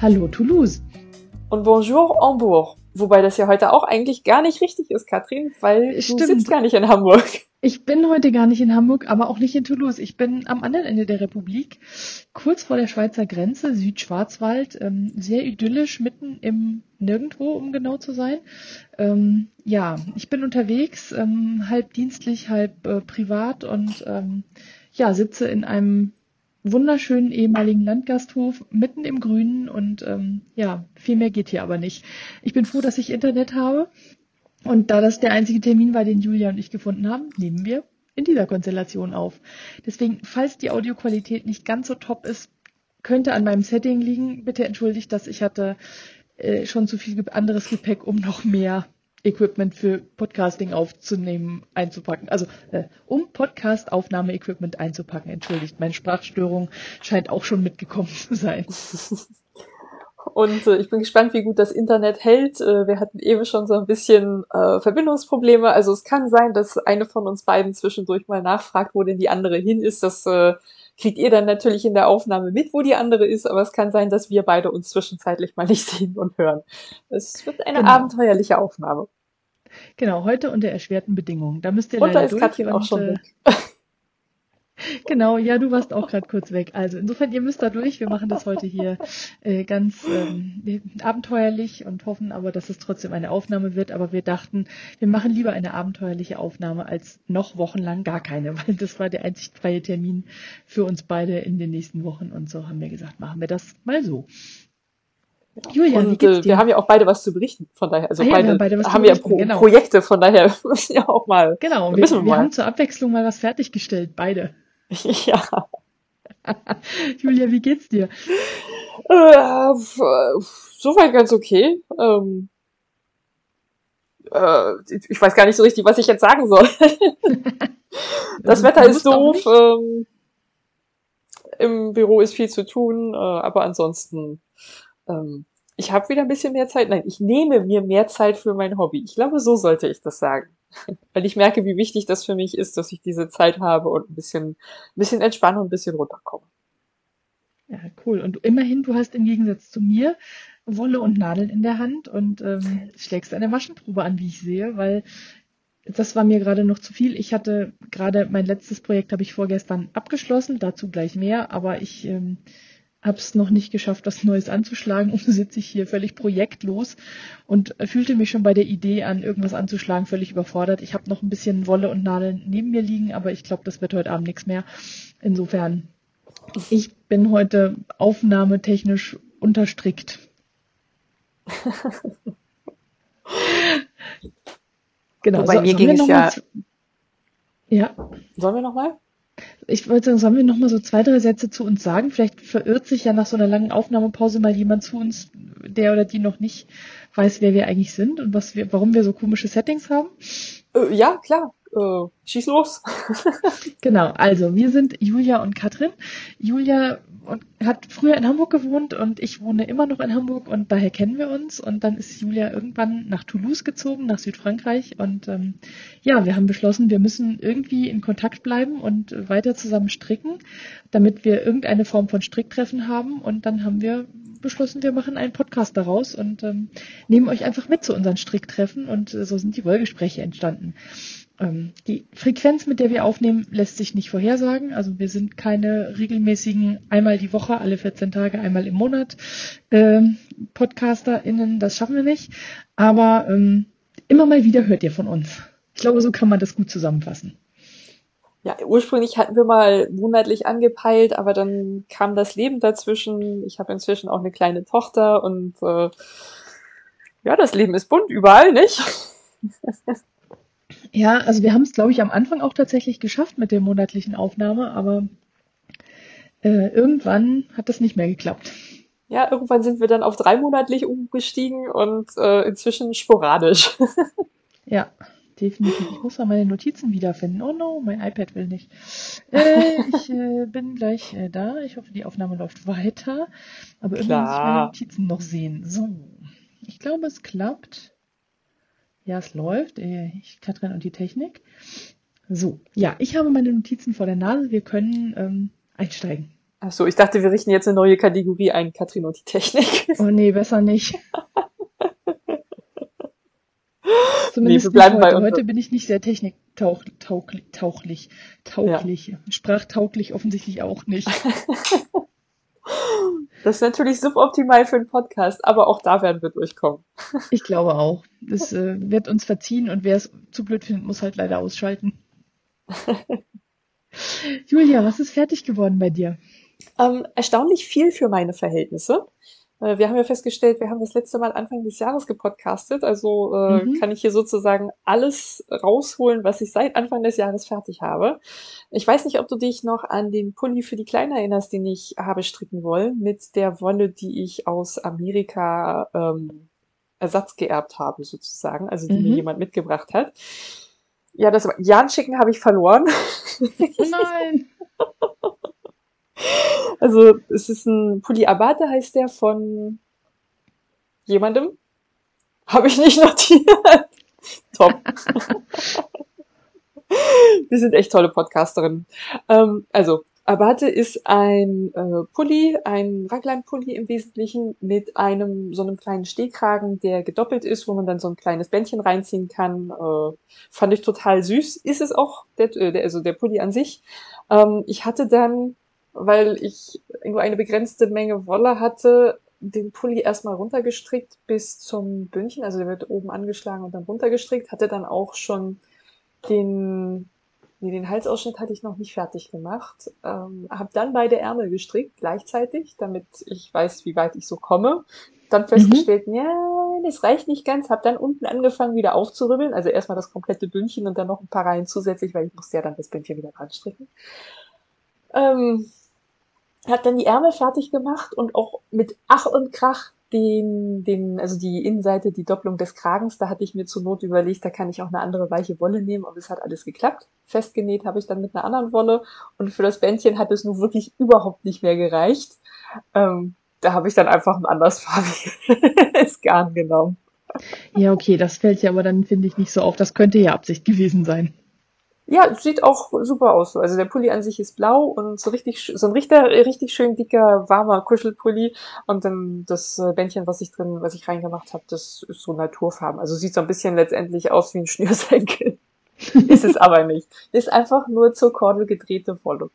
Hallo Toulouse. Und bonjour Hamburg. Wobei das ja heute auch eigentlich gar nicht richtig ist, Katrin, weil Stimmt. du sitzt gar nicht in Hamburg. Ich bin heute gar nicht in Hamburg, aber auch nicht in Toulouse. Ich bin am anderen Ende der Republik, kurz vor der Schweizer Grenze, Südschwarzwald, ähm, sehr idyllisch, mitten im Nirgendwo, um genau zu sein. Ähm, ja, ich bin unterwegs, ähm, halb dienstlich, halb äh, privat und ähm, ja, sitze in einem wunderschönen ehemaligen Landgasthof mitten im Grünen und ähm, ja, viel mehr geht hier aber nicht. Ich bin froh, dass ich Internet habe und da das der einzige Termin war, den Julia und ich gefunden haben, nehmen wir in dieser Konstellation auf. Deswegen, falls die Audioqualität nicht ganz so top ist, könnte an meinem Setting liegen. Bitte entschuldigt das, ich hatte äh, schon zu viel anderes Gepäck, um noch mehr Equipment für Podcasting aufzunehmen, einzupacken. Also äh, um Podcast-Aufnahme-Equipment einzupacken. Entschuldigt, meine Sprachstörung scheint auch schon mitgekommen zu sein. Und äh, ich bin gespannt, wie gut das Internet hält. Äh, wir hatten eben schon so ein bisschen äh, Verbindungsprobleme. Also es kann sein, dass eine von uns beiden zwischendurch mal nachfragt, wo denn die andere hin ist. Das äh, kriegt ihr dann natürlich in der Aufnahme mit, wo die andere ist, aber es kann sein, dass wir beide uns zwischenzeitlich mal nicht sehen und hören. Es wird eine genau. abenteuerliche Aufnahme. Genau, heute unter erschwerten Bedingungen. Da müsst ihr und leider da ist durch Katrin auch schon äh, weg. Genau, ja, du warst auch gerade kurz weg. Also insofern, ihr müsst da durch. Wir machen das heute hier äh, ganz ähm, abenteuerlich und hoffen aber, dass es trotzdem eine Aufnahme wird. Aber wir dachten, wir machen lieber eine abenteuerliche Aufnahme als noch wochenlang gar keine, weil das war der einzig freie Termin für uns beide in den nächsten Wochen. Und so haben wir gesagt, machen wir das mal so. Julia, und, äh, wir haben ja auch beide was zu berichten, von daher, also ah, ja, beide, wir beide haben ja Pro genau. Projekte, von daher müssen ja auch mal. Genau, wir, wir, wir haben zur Abwechslung mal was fertiggestellt, beide. Ja. Julia, wie geht's dir? Äh, soweit ganz okay. Ähm, äh, ich weiß gar nicht so richtig, was ich jetzt sagen soll. das Wetter ist doof. Ähm, Im Büro ist viel zu tun, äh, aber ansonsten, ähm, ich habe wieder ein bisschen mehr Zeit. Nein, ich nehme mir mehr Zeit für mein Hobby. Ich glaube, so sollte ich das sagen. Weil ich merke, wie wichtig das für mich ist, dass ich diese Zeit habe und ein bisschen, ein bisschen entspannen und ein bisschen runterkomme. Ja, cool. Und immerhin, du hast im Gegensatz zu mir Wolle und Nadeln in der Hand und ähm, schlägst eine Maschenprobe an, wie ich sehe, weil das war mir gerade noch zu viel. Ich hatte gerade mein letztes Projekt habe ich vorgestern abgeschlossen, dazu gleich mehr, aber ich ähm, habe es noch nicht geschafft, was Neues anzuschlagen und sitze ich hier völlig projektlos und fühlte mich schon bei der Idee an, irgendwas anzuschlagen, völlig überfordert. Ich habe noch ein bisschen Wolle und Nadeln neben mir liegen, aber ich glaube, das wird heute Abend nichts mehr. Insofern, ich bin heute aufnahmetechnisch unterstrickt. genau. Bei so, mir ging es ja. Ja. Sollen wir nochmal? Ich wollte sagen, sollen wir noch mal so zwei, drei Sätze zu uns sagen? Vielleicht verirrt sich ja nach so einer langen Aufnahmepause mal jemand zu uns, der oder die noch nicht weiß, wer wir eigentlich sind und was wir, warum wir so komische Settings haben. Äh, ja, klar. Äh, schieß los. genau, also wir sind Julia und Katrin. Julia und hat früher in Hamburg gewohnt und ich wohne immer noch in Hamburg und daher kennen wir uns. Und dann ist Julia irgendwann nach Toulouse gezogen, nach Südfrankreich. Und ähm, ja, wir haben beschlossen, wir müssen irgendwie in Kontakt bleiben und weiter zusammen stricken, damit wir irgendeine Form von Stricktreffen haben. Und dann haben wir beschlossen, wir machen einen Podcast daraus und ähm, nehmen euch einfach mit zu unseren Stricktreffen. Und äh, so sind die Wollgespräche entstanden. Ähm, die Frequenz, mit der wir aufnehmen, lässt sich nicht vorhersagen. Also wir sind keine regelmäßigen einmal die Woche, alle 14 Tage, einmal im Monat äh, PodcasterInnen. Das schaffen wir nicht. Aber ähm, immer mal wieder hört ihr von uns. Ich glaube, so kann man das gut zusammenfassen. Ja, ursprünglich hatten wir mal monatlich angepeilt, aber dann kam das Leben dazwischen. Ich habe inzwischen auch eine kleine Tochter und äh, ja, das Leben ist bunt überall, nicht? Ja, also wir haben es, glaube ich, am Anfang auch tatsächlich geschafft mit der monatlichen Aufnahme, aber äh, irgendwann hat das nicht mehr geklappt. Ja, irgendwann sind wir dann auf dreimonatlich umgestiegen und äh, inzwischen sporadisch. ja, definitiv. Ich muss mal meine Notizen wiederfinden. Oh no, mein iPad will nicht. Äh, ich äh, bin gleich äh, da. Ich hoffe, die Aufnahme läuft weiter. Aber irgendwie muss ich meine Notizen noch sehen. So, ich glaube, es klappt. Ja, es läuft. Äh, ich, Katrin und die Technik. So, ja, ich habe meine Notizen vor der Nase. Wir können ähm, einsteigen. Achso, ich dachte, wir richten jetzt eine neue Kategorie ein, Katrin und die Technik. Oh nee, besser nicht. Zumindest nee, wir bleiben heute. heute bin ich nicht sehr techniktauchlich, tauglich, tauglich, ja. sprachtauglich offensichtlich auch nicht. Das ist natürlich suboptimal für einen Podcast, aber auch da werden wir durchkommen. Ich glaube auch. Das äh, wird uns verziehen und wer es zu blöd findet, muss halt leider ausschalten. Julia, was ist fertig geworden bei dir? Ähm, erstaunlich viel für meine Verhältnisse. Äh, wir haben ja festgestellt, wir haben das letzte Mal Anfang des Jahres gepodcastet, also äh, mhm. kann ich hier sozusagen alles rausholen, was ich seit Anfang des Jahres fertig habe. Ich weiß nicht, ob du dich noch an den Pulli für die Kleine erinnerst, den ich habe stricken wollen, mit der Wolle, die ich aus Amerika ähm, Ersatz geerbt habe, sozusagen, also die mhm. mir jemand mitgebracht hat. Ja, das Jan schicken habe ich verloren. Nein. Also es ist ein Pulli Abate, heißt der, von jemandem. Habe ich nicht notiert. Top. Wir sind echt tolle Podcasterinnen. Ähm, also, Abate ist ein äh, Pulli, ein Raglan-Pulli im Wesentlichen mit einem so einem kleinen Stehkragen, der gedoppelt ist, wo man dann so ein kleines Bändchen reinziehen kann. Äh, fand ich total süß. Ist es auch, der, äh, der, also der Pulli an sich. Ähm, ich hatte dann weil ich nur eine begrenzte Menge Wolle hatte, den Pulli erstmal runtergestrickt bis zum Bündchen. Also der wird oben angeschlagen und dann runtergestrickt. Hatte dann auch schon den, nee, den Halsausschnitt hatte ich noch nicht fertig gemacht. Ähm, habe dann beide Ärmel gestrickt gleichzeitig, damit ich weiß, wie weit ich so komme. Dann mhm. festgestellt, mhm. ja, das reicht nicht ganz. Habe dann unten angefangen wieder aufzuribbeln. Also erstmal das komplette Bündchen und dann noch ein paar Reihen zusätzlich, weil ich musste ja dann das Bündchen wieder dran stricken. Ähm, hat dann die Ärmel fertig gemacht und auch mit Ach und Krach den, den, also die Innenseite, die Doppelung des Kragens, da hatte ich mir zur Not überlegt, da kann ich auch eine andere weiche Wolle nehmen, aber es hat alles geklappt. Festgenäht habe ich dann mit einer anderen Wolle und für das Bändchen hat es nun wirklich überhaupt nicht mehr gereicht. Ähm, da habe ich dann einfach ein andersfarbiges Garn genommen. Ja, okay, das fällt ja aber dann, finde ich, nicht so auf. Das könnte ja Absicht gewesen sein. Ja, sieht auch super aus. Also der Pulli an sich ist blau und so richtig, so ein richtig, richtig schön dicker, warmer Kuschelpulli. Und dann das äh, Bändchen, was ich drin, was ich reingemacht habe, das ist so Naturfarben. Also sieht so ein bisschen letztendlich aus wie ein Schnürsenkel. ist es aber nicht. Ist einfach nur zur Kordel gedrehte Wolle.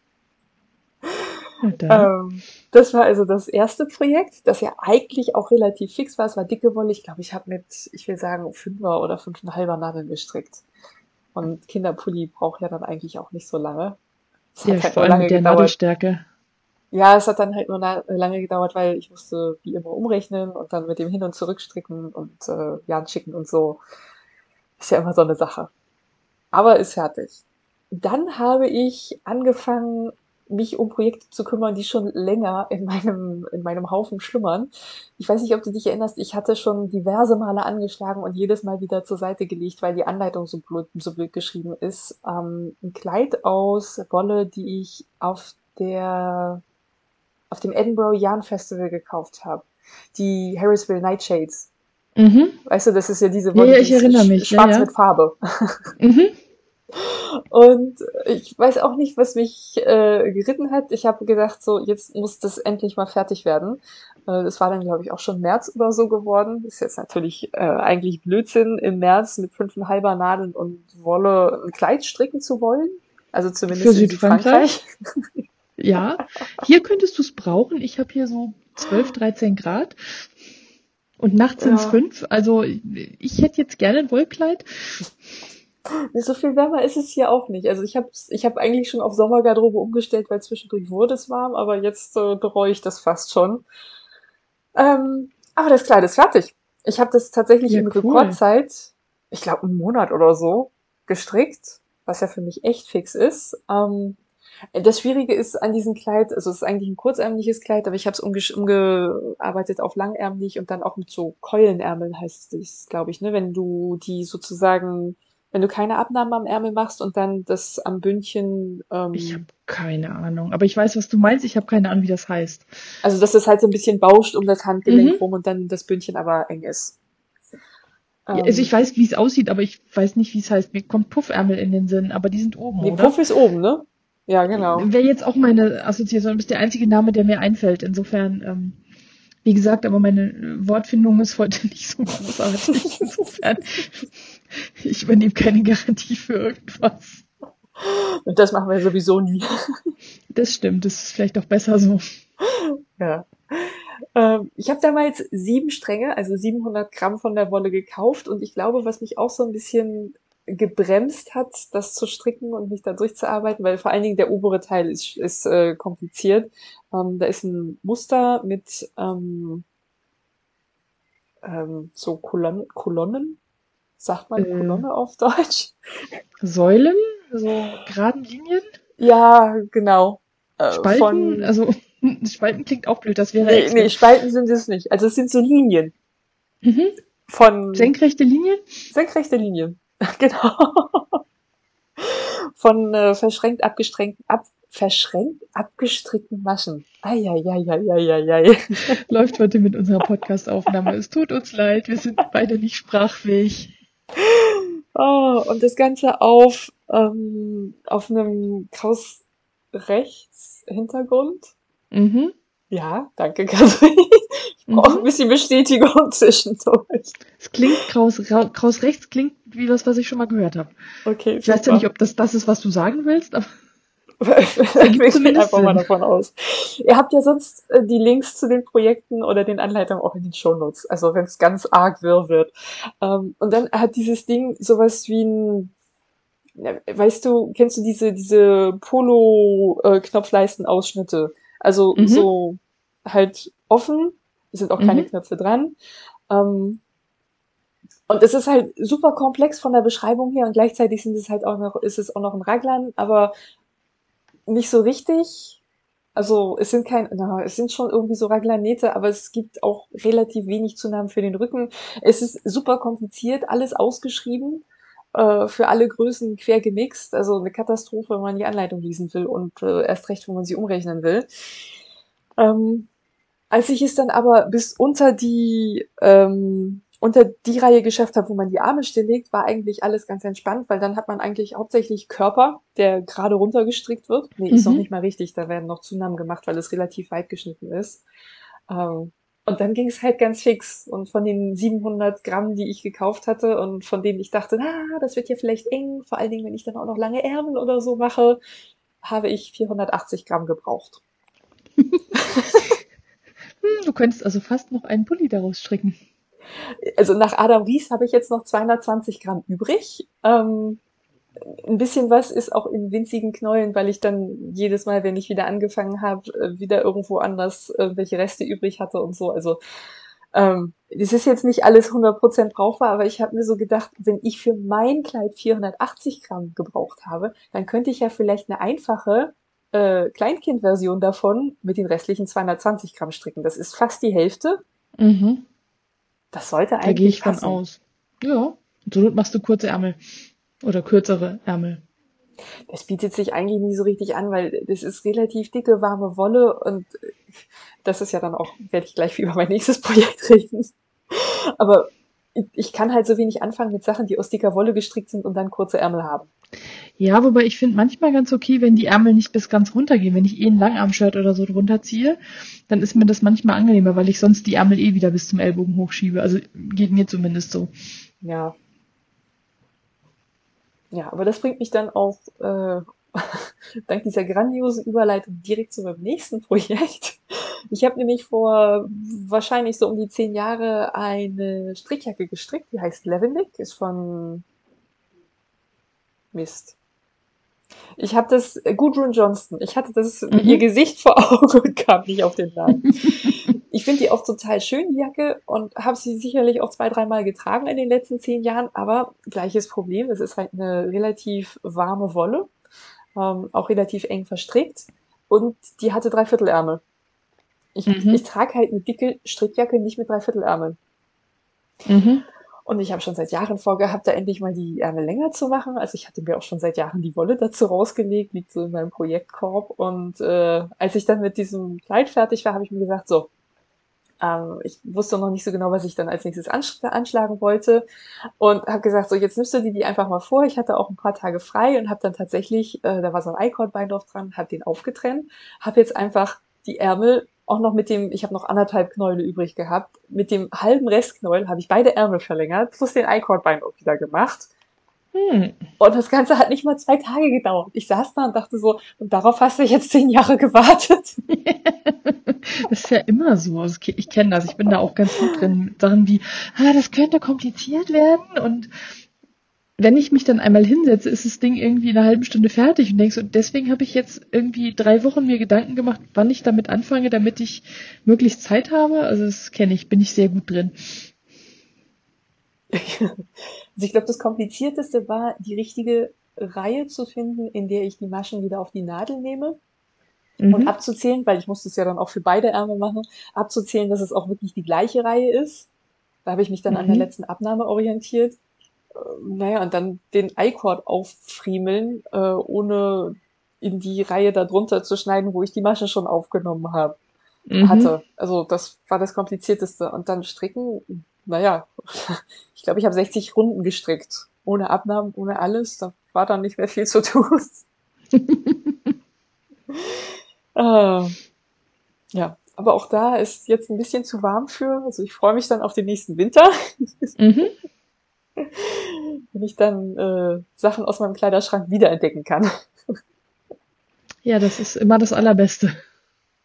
Ähm, das war also das erste Projekt, das ja eigentlich auch relativ fix war. Es war dicke Wolle. Ich glaube, ich habe mit, ich will sagen, fünfer oder fünfeinhalber Nadeln gestrickt. Und Kinderpulli braucht ja dann eigentlich auch nicht so lange. Es ja, halt vor allem mit der gedauert. Nadelstärke. Ja, es hat dann halt nur lange gedauert, weil ich musste wie immer umrechnen und dann mit dem Hin- und Zurückstricken und äh, Jan schicken und so. Ist ja immer so eine Sache. Aber ist fertig. Dann habe ich angefangen, mich um Projekte zu kümmern, die schon länger in meinem, in meinem Haufen schlummern. Ich weiß nicht, ob du dich erinnerst, ich hatte schon diverse Male angeschlagen und jedes Mal wieder zur Seite gelegt, weil die Anleitung so blöd, so blöd geschrieben ist. Ähm, ein Kleid aus Wolle, die ich auf der, auf dem Edinburgh Yarn Festival gekauft habe. Die Harrisville Nightshades. Mhm. Weißt du, das ist ja diese Wolle, ja, ich erinnere mich. schwarz ja, ja. mit Farbe. Mhm. Und ich weiß auch nicht, was mich äh, geritten hat. Ich habe gedacht, so, jetzt muss das endlich mal fertig werden. Äh, das war dann, glaube ich, auch schon März oder so geworden. Ist jetzt natürlich äh, eigentlich Blödsinn, im März mit fünfeinhalber Nadeln und Wolle ein Kleid stricken zu wollen. Also zumindest Für Südfrankreich. ja, hier könntest du es brauchen. Ich habe hier so 12, 13 Grad. Und nachts sind es ja. fünf. Also ich hätte jetzt gerne ein Wollkleid. So viel wärmer ist es hier auch nicht. Also ich habe ich hab eigentlich schon auf Sommergarderobe umgestellt, weil zwischendurch wurde es warm, aber jetzt äh, bereue ich das fast schon. Ähm, aber das Kleid ist fertig. Ich habe das tatsächlich ja, in cool. Rekordzeit, ich glaube einen Monat oder so, gestrickt, was ja für mich echt fix ist. Ähm, das Schwierige ist an diesem Kleid, also es ist eigentlich ein kurzärmliches Kleid, aber ich habe es umge umgearbeitet auf langärmlich und dann auch mit so Keulenärmeln heißt es, glaube ich, ne? Wenn du die sozusagen wenn du keine Abnahmen am Ärmel machst und dann das am Bündchen. Ähm, ich habe keine Ahnung, aber ich weiß, was du meinst. Ich habe keine Ahnung, wie das heißt. Also dass das halt so ein bisschen bauscht um das Handgelenk mhm. rum und dann das Bündchen aber eng ist. Ja, also ich weiß, wie es aussieht, aber ich weiß nicht, wie es heißt. Mir kommt Puffärmel in den Sinn, aber die sind oben, nee, oder? Puff ist oben, ne? Ja, genau. Wäre jetzt auch meine Assoziation, du bist der einzige Name, der mir einfällt. Insofern, ähm, wie gesagt, aber meine Wortfindung ist heute nicht so großartig. Insofern, ich übernehme keine Garantie für irgendwas. Und das machen wir sowieso nie. Das stimmt, das ist vielleicht auch besser so. Ja. Ähm, ich habe damals sieben Stränge, also 700 Gramm von der Wolle gekauft und ich glaube, was mich auch so ein bisschen gebremst hat, das zu stricken und mich da durchzuarbeiten, weil vor allen Dingen der obere Teil ist, ist äh, kompliziert. Ähm, da ist ein Muster mit ähm, ähm, so Kolon Kolonnen, sagt man äh, Kolonne auf Deutsch? Säulen, so geraden Linien? Ja, genau. Äh, Spalten, von, also Spalten klingt auch blöd, das wäre Nee, nee, Spalten sind es nicht. Also es sind so Linien. Mhm. Von senkrechte Linien? Senkrechte Linien. genau. Von äh, verschränkt abgestrengten, ab, verschränkt abgestrickten Maschen. Eieieiei. Läuft heute mit unserer Podcast-Aufnahme. Es tut uns leid, wir sind beide nicht sprachfähig. Oh, und das Ganze auf, ähm, auf einem kraus rechts Hintergrund. Mhm. Ja, danke, Katrin. Ich brauche mhm. ein bisschen Bestätigung zwischendurch. Es klingt kraus, kraus rechts klingt wie was, was ich schon mal gehört habe. Okay. Ich super. weiß ja nicht, ob das das ist, was du sagen willst, aber. ich gehe einfach mal davon aus. Ihr habt ja sonst äh, die Links zu den Projekten oder den Anleitungen auch in den Shownotes, also wenn es ganz arg wirr wird. Ähm, und dann hat dieses Ding sowas wie ein, weißt du, kennst du diese, diese Polo-Knopfleisten-Ausschnitte? Also mhm. so halt offen, es sind auch keine mhm. Knöpfe dran. Ähm, und es ist halt super komplex von der Beschreibung her und gleichzeitig sind es halt auch noch, ist es auch noch ein Raglan, aber nicht so richtig. Also es sind kein, na, es sind schon irgendwie so Raglanete, aber es gibt auch relativ wenig Zunahmen für den Rücken. Es ist super kompliziert, alles ausgeschrieben, äh, für alle Größen quer gemixt. Also eine Katastrophe, wenn man die Anleitung lesen will und äh, erst recht, wo man sie umrechnen will. Ähm, als ich es dann aber bis unter die ähm, unter die Reihe geschafft habe, wo man die Arme stilllegt, war eigentlich alles ganz entspannt, weil dann hat man eigentlich hauptsächlich Körper, der gerade runtergestrickt wird. Nee, ist mhm. noch nicht mal richtig, da werden noch Zunahmen gemacht, weil es relativ weit geschnitten ist. Ähm, und dann ging es halt ganz fix. Und von den 700 Gramm, die ich gekauft hatte und von denen ich dachte, ah, das wird ja vielleicht eng, vor allen Dingen, wenn ich dann auch noch lange Ärmel oder so mache, habe ich 480 Gramm gebraucht. Hm, du könntest also fast noch einen Pulli daraus stricken also nach Adam Ries habe ich jetzt noch 220 Gramm übrig. Ähm, ein bisschen was ist auch in winzigen Knäulen, weil ich dann jedes Mal, wenn ich wieder angefangen habe, äh, wieder irgendwo anders welche Reste übrig hatte und so. Also ähm, ist jetzt nicht alles 100% brauchbar, aber ich habe mir so gedacht, wenn ich für mein Kleid 480 Gramm gebraucht habe, dann könnte ich ja vielleicht eine einfache äh, Kleinkindversion davon mit den restlichen 220 Gramm stricken. Das ist fast die Hälfte. Mhm. Das sollte eigentlich. Da gehe ich passen. von aus. Ja. Und so machst du kurze Ärmel. Oder kürzere Ärmel. Das bietet sich eigentlich nie so richtig an, weil das ist relativ dicke, warme Wolle und das ist ja dann auch, werde ich gleich über mein nächstes Projekt reden. Aber ich kann halt so wenig anfangen mit Sachen, die aus dicker Wolle gestrickt sind und dann kurze Ärmel haben. Ja, wobei ich finde manchmal ganz okay, wenn die Ärmel nicht bis ganz runter gehen. Wenn ich eh ein Langarm-Shirt oder so drunter ziehe, dann ist mir das manchmal angenehmer, weil ich sonst die Ärmel eh wieder bis zum Ellbogen hochschiebe. Also geht mir zumindest so. Ja. Ja, aber das bringt mich dann auch äh, dank dieser grandiosen Überleitung direkt zu meinem nächsten Projekt. Ich habe nämlich vor wahrscheinlich so um die zehn Jahre eine Strickjacke gestrickt, die heißt Levendick, ist von Mist. Ich habe das, äh, Gudrun Johnston, ich hatte das, mhm. ihr Gesicht vor Augen und kam nicht auf den Namen. ich finde die auch total schön, die Jacke, und habe sie sicherlich auch zwei, dreimal getragen in den letzten zehn Jahren, aber gleiches Problem, es ist halt eine relativ warme Wolle, ähm, auch relativ eng verstrickt, und die hatte Dreiviertelärmel. Ich, mhm. ich trage halt eine dicke Strickjacke nicht mit Dreiviertelärmeln. Mhm. Und ich habe schon seit Jahren vorgehabt, da endlich mal die Ärmel länger zu machen. Also ich hatte mir auch schon seit Jahren die Wolle dazu rausgelegt, liegt so in meinem Projektkorb. Und äh, als ich dann mit diesem Kleid fertig war, habe ich mir gesagt, so, ähm, ich wusste noch nicht so genau, was ich dann als nächstes ansch anschlagen wollte und habe gesagt, so jetzt nimmst du die, die einfach mal vor. Ich hatte auch ein paar Tage frei und habe dann tatsächlich, äh, da war so ein I-Cord-Bein drauf dran, habe den aufgetrennt, habe jetzt einfach die Ärmel auch noch mit dem, ich habe noch anderthalb Knäule übrig gehabt, mit dem halben Restknäuel habe ich beide Ärmel verlängert, plus den I-Cord-Bein auch wieder gemacht. Hm. Und das Ganze hat nicht mal zwei Tage gedauert. Ich saß da und dachte so, und darauf hast du jetzt zehn Jahre gewartet. das ist ja immer so. Ich kenne das. Ich bin da auch ganz gut drin. Sachen wie, ah, das könnte kompliziert werden. Und wenn ich mich dann einmal hinsetze, ist das Ding irgendwie in einer halben Stunde fertig und denkst, und deswegen habe ich jetzt irgendwie drei Wochen mir Gedanken gemacht, wann ich damit anfange, damit ich möglichst Zeit habe. Also das kenne ich, bin ich sehr gut drin. Also ich glaube, das Komplizierteste war, die richtige Reihe zu finden, in der ich die Maschen wieder auf die Nadel nehme mhm. und abzuzählen, weil ich musste es ja dann auch für beide Ärmel machen, abzuzählen, dass es auch wirklich die gleiche Reihe ist. Da habe ich mich dann mhm. an der mhm. letzten Abnahme orientiert. Äh, naja, und dann den I-Cord auffriemeln, äh, ohne in die Reihe darunter zu schneiden, wo ich die Masche schon aufgenommen habe, mhm. hatte. Also das war das Komplizierteste. Und dann stricken, naja, ich glaube, ich habe 60 Runden gestrickt. Ohne Abnahmen, ohne alles. Da war dann nicht mehr viel zu tun. äh, ja, aber auch da ist jetzt ein bisschen zu warm für. Also ich freue mich dann auf den nächsten Winter. Mhm. Wenn ich dann äh, Sachen aus meinem Kleiderschrank wiederentdecken kann. Ja, das ist immer das Allerbeste.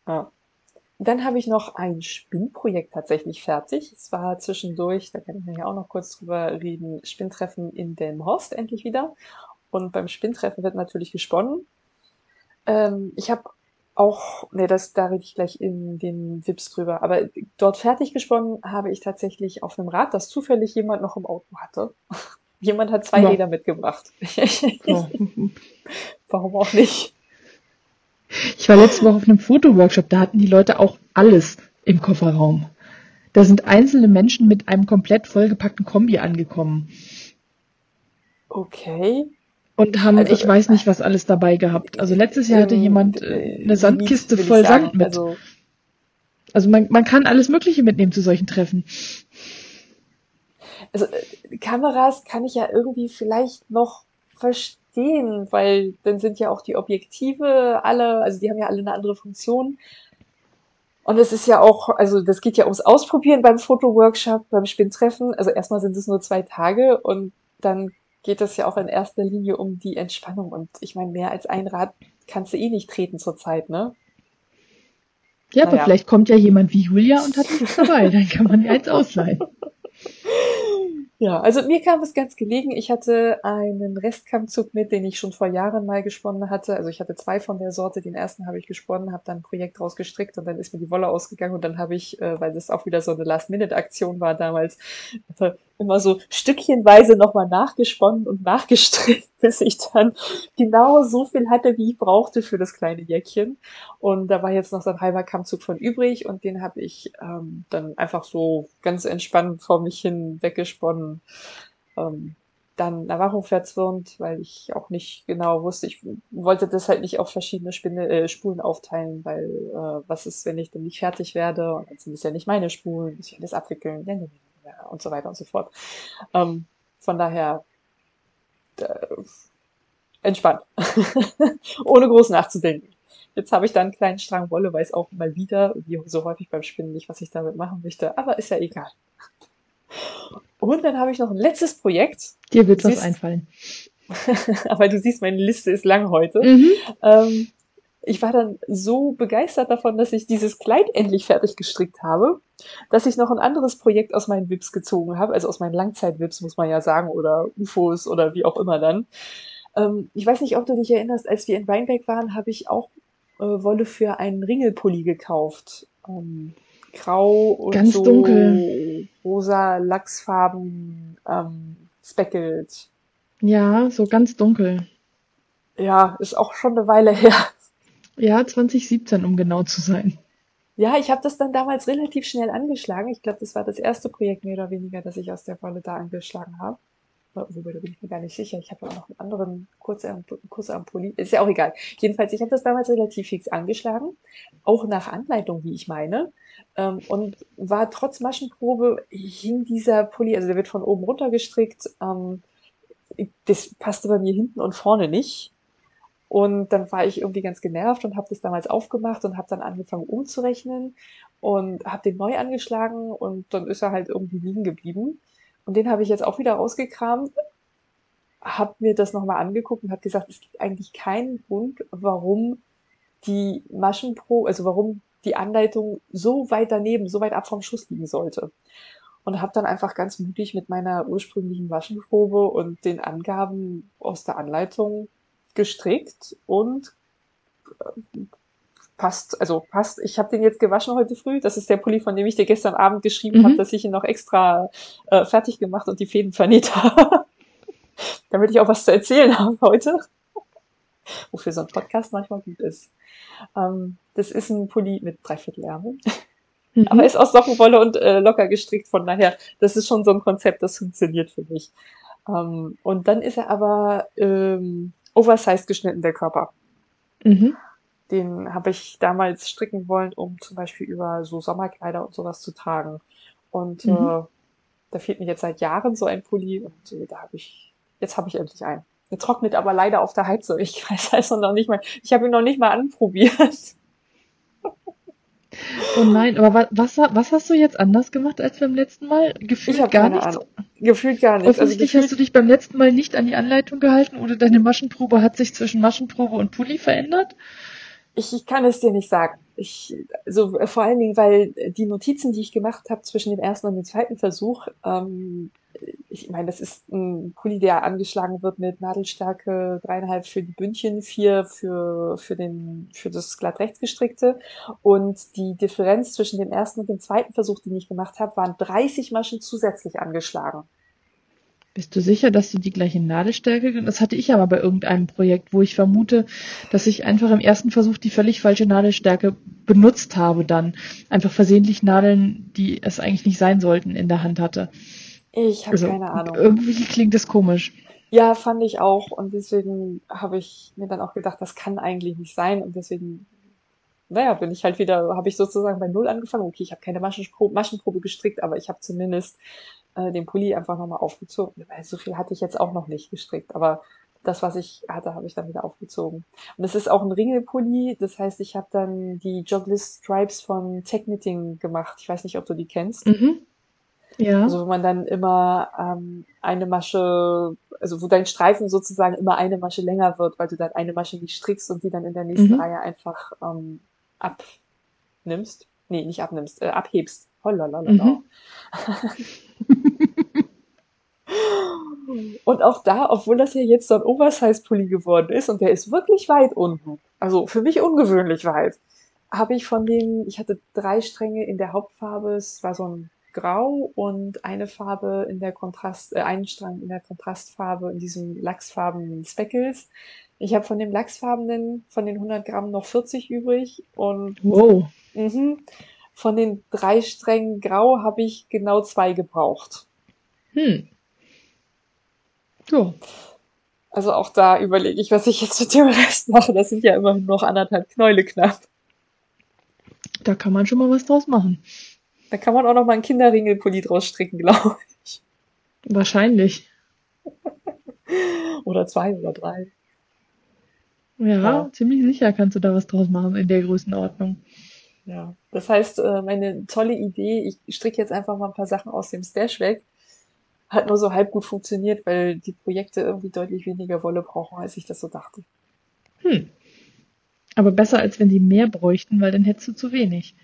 Ja. Dann habe ich noch ein Spinnprojekt tatsächlich fertig. Es war zwischendurch, da kann ich ja auch noch kurz drüber reden, Spinntreffen in Delmhorst endlich wieder. Und beim Spinntreffen wird natürlich gesponnen. Ähm, ich habe auch, nee, das, da rede ich gleich in den Vips drüber, aber dort fertig gesponnen habe ich tatsächlich auf einem Rad, das zufällig jemand noch im Auto hatte. jemand hat zwei ja. Räder mitgebracht. Ja. Warum auch nicht? Ich war letzte Woche auf einem Fotoworkshop, da hatten die Leute auch alles im Kofferraum. Da sind einzelne Menschen mit einem komplett vollgepackten Kombi angekommen. Okay. Und haben, also, ich weiß nicht, was alles dabei gehabt. Also letztes Jahr hatte ähm, jemand äh, eine Sandkiste voll Sand mit. Also, also man, man kann alles Mögliche mitnehmen zu solchen Treffen. Also äh, Kameras kann ich ja irgendwie vielleicht noch verstehen sehen, weil dann sind ja auch die Objektive alle, also die haben ja alle eine andere Funktion. Und es ist ja auch, also das geht ja ums Ausprobieren beim Fotoworkshop, beim Spinntreffen. Also erstmal sind es nur zwei Tage und dann geht es ja auch in erster Linie um die Entspannung. Und ich meine, mehr als ein Rad kannst du eh nicht treten zurzeit, ne? Ja, naja. aber vielleicht kommt ja jemand wie Julia und hat nichts dabei, dann kann man ja eins ausleihen. Ja, also mir kam es ganz gelegen. Ich hatte einen Restkammzug mit, den ich schon vor Jahren mal gesponnen hatte. Also ich hatte zwei von der Sorte. Den ersten habe ich gesponnen, habe dann ein Projekt draus gestrickt und dann ist mir die Wolle ausgegangen und dann habe ich, äh, weil das auch wieder so eine Last-Minute-Aktion war damals, immer so stückchenweise nochmal nachgesponnen und nachgestrickt, bis ich dann genau so viel hatte, wie ich brauchte für das kleine Jäckchen. Und da war jetzt noch so ein halber Kammzug von übrig und den habe ich ähm, dann einfach so ganz entspannt vor mich hin weggesponnen. Ähm, dann Navarro verzwirnt, weil ich auch nicht genau wusste, ich wollte das halt nicht auf verschiedene Spinde, äh, Spulen aufteilen, weil äh, was ist, wenn ich dann nicht fertig werde und dann sind es ja nicht meine Spulen, muss ich alles abwickeln und so weiter und so fort. Ähm, von daher äh, entspannt, ohne groß nachzudenken. Jetzt habe ich da einen kleinen Strang Wolle, weiß auch mal wieder, wie so häufig beim Spinnen nicht, was ich damit machen möchte, aber ist ja egal. Und dann habe ich noch ein letztes Projekt. Dir wird was einfallen. aber du siehst, meine Liste ist lang heute. Mhm. Ähm, ich war dann so begeistert davon, dass ich dieses Kleid endlich fertig gestrickt habe, dass ich noch ein anderes Projekt aus meinen Wips gezogen habe, also aus meinen Langzeit-Wips, muss man ja sagen, oder UFOs oder wie auch immer dann. Ähm, ich weiß nicht, ob du dich erinnerst, als wir in Rheinbeck waren, habe ich auch äh, Wolle für einen Ringelpulli gekauft. Ähm, grau und Ganz so dunkel. rosa Lachsfarben ähm, speckelt. Ja, so ganz dunkel. Ja, ist auch schon eine Weile her. Ja, 2017, um genau zu sein. Ja, ich habe das dann damals relativ schnell angeschlagen. Ich glaube, das war das erste Projekt mehr oder weniger, das ich aus der Rolle da angeschlagen habe. wobei da bin ich mir gar nicht sicher. Ich habe auch noch einen anderen Kurzarm, Kurzarmpulli. Ist ja auch egal. Jedenfalls, ich habe das damals relativ fix angeschlagen, auch nach Anleitung, wie ich meine. Ähm, und war trotz Maschenprobe hing dieser Pulli, also der wird von oben runter gestrickt. Ähm, das passte bei mir hinten und vorne nicht. Und dann war ich irgendwie ganz genervt und habe das damals aufgemacht und habe dann angefangen umzurechnen und habe den neu angeschlagen und dann ist er halt irgendwie liegen geblieben. Und den habe ich jetzt auch wieder rausgekramt, habe mir das nochmal angeguckt und habe gesagt, es gibt eigentlich keinen Grund, warum die Maschenpro, also warum die Anleitung so weit daneben, so weit ab vom Schuss liegen sollte. Und habe dann einfach ganz mutig mit meiner ursprünglichen Maschenprobe und den Angaben aus der Anleitung gestrickt und äh, passt, also passt. Ich habe den jetzt gewaschen heute früh. Das ist der Pulli, von dem ich dir gestern Abend geschrieben mhm. habe, dass ich ihn noch extra äh, fertig gemacht und die Fäden vernäht habe. Damit ich auch was zu erzählen habe heute. Wofür so ein Podcast manchmal gut ist. Ähm, das ist ein Pulli mit Dreiviertelärmel. Mhm. Aber ist aus Sockenwolle und äh, locker gestrickt. Von daher, das ist schon so ein Konzept, das funktioniert für mich. Ähm, und dann ist er aber ähm, oversized geschnitten, der Körper. Mhm. Den habe ich damals stricken wollen, um zum Beispiel über so Sommerkleider und sowas zu tragen. Und mhm. äh, da fehlt mir jetzt seit Jahren so ein Pulli und äh, da habe ich, jetzt habe ich endlich einen. Der trocknet aber leider auf der Heizung. Ich weiß also noch nicht mal, ich habe ihn noch nicht mal anprobiert. Oh nein, aber was, was hast du jetzt anders gemacht als beim letzten Mal? Gefühlt gar nichts. Gefühlt gar nichts. Offensichtlich also hast du dich beim letzten Mal nicht an die Anleitung gehalten oder deine Maschenprobe hat sich zwischen Maschenprobe und Pulli verändert? Ich, ich kann es dir nicht sagen. Ich, so vor allen Dingen, weil die Notizen, die ich gemacht habe zwischen dem ersten und dem zweiten Versuch, ähm, ich meine, das ist ein Pulli, der angeschlagen wird mit Nadelstärke dreieinhalb für die Bündchen, vier für, für, den, für das glatt rechts gestrickte. Und die Differenz zwischen dem ersten und dem zweiten Versuch, den ich gemacht habe, waren 30 Maschen zusätzlich angeschlagen. Bist du sicher, dass du die gleiche Nadelstärke? Das hatte ich aber bei irgendeinem Projekt, wo ich vermute, dass ich einfach im ersten Versuch die völlig falsche Nadelstärke benutzt habe, dann einfach versehentlich Nadeln, die es eigentlich nicht sein sollten, in der Hand hatte. Ich habe also, keine Ahnung. Irgendwie klingt das komisch. Ja, fand ich auch. Und deswegen habe ich mir dann auch gedacht, das kann eigentlich nicht sein. Und deswegen, naja, bin ich halt wieder, habe ich sozusagen bei Null angefangen. Okay, ich habe keine Maschenprobe, Maschenprobe gestrickt, aber ich habe zumindest äh, den Pulli einfach nochmal aufgezogen. Weil so viel hatte ich jetzt auch noch nicht gestrickt, aber das, was ich hatte, habe ich dann wieder aufgezogen. Und es ist auch ein Ringelpulli, das heißt, ich habe dann die Jogless Stripes von Tech Knitting gemacht. Ich weiß nicht, ob du die kennst. Mhm. Ja. Also wo man dann immer ähm, eine Masche, also wo dein Streifen sozusagen immer eine Masche länger wird, weil du dann eine Masche nicht strickst und die dann in der nächsten mhm. Reihe einfach ähm, abnimmst. Nee, nicht abnimmst, äh, abhebst. Hollalalala. Mhm. Und auch da, obwohl das ja jetzt so ein Oversize-Pulli geworden ist und der ist wirklich weit unten, also für mich ungewöhnlich weit, habe ich von den, ich hatte drei Stränge in der Hauptfarbe, es war so ein Grau und eine Farbe in der Kontrast, äh, einen Strang in der Kontrastfarbe, in diesem lachsfarbenen Speckles. Ich habe von dem lachsfarbenen, von den 100 Gramm noch 40 übrig und wow. mh, von den drei Strängen Grau habe ich genau zwei gebraucht. Hm. Ja. Also auch da überlege ich, was ich jetzt mit dem Rest mache. Das sind ja immerhin noch anderthalb Knäule knapp. Da kann man schon mal was draus machen. Da kann man auch noch mal einen Kinderringelpulli draus stricken, glaube ich. Wahrscheinlich. oder zwei oder drei. Ja, ja, ziemlich sicher kannst du da was draus machen in der Größenordnung. Ja, das heißt, äh, meine tolle Idee, ich stricke jetzt einfach mal ein paar Sachen aus dem Stash weg, hat nur so halb gut funktioniert, weil die Projekte irgendwie deutlich weniger Wolle brauchen, als ich das so dachte. Hm. Aber besser, als wenn sie mehr bräuchten, weil dann hättest du zu wenig.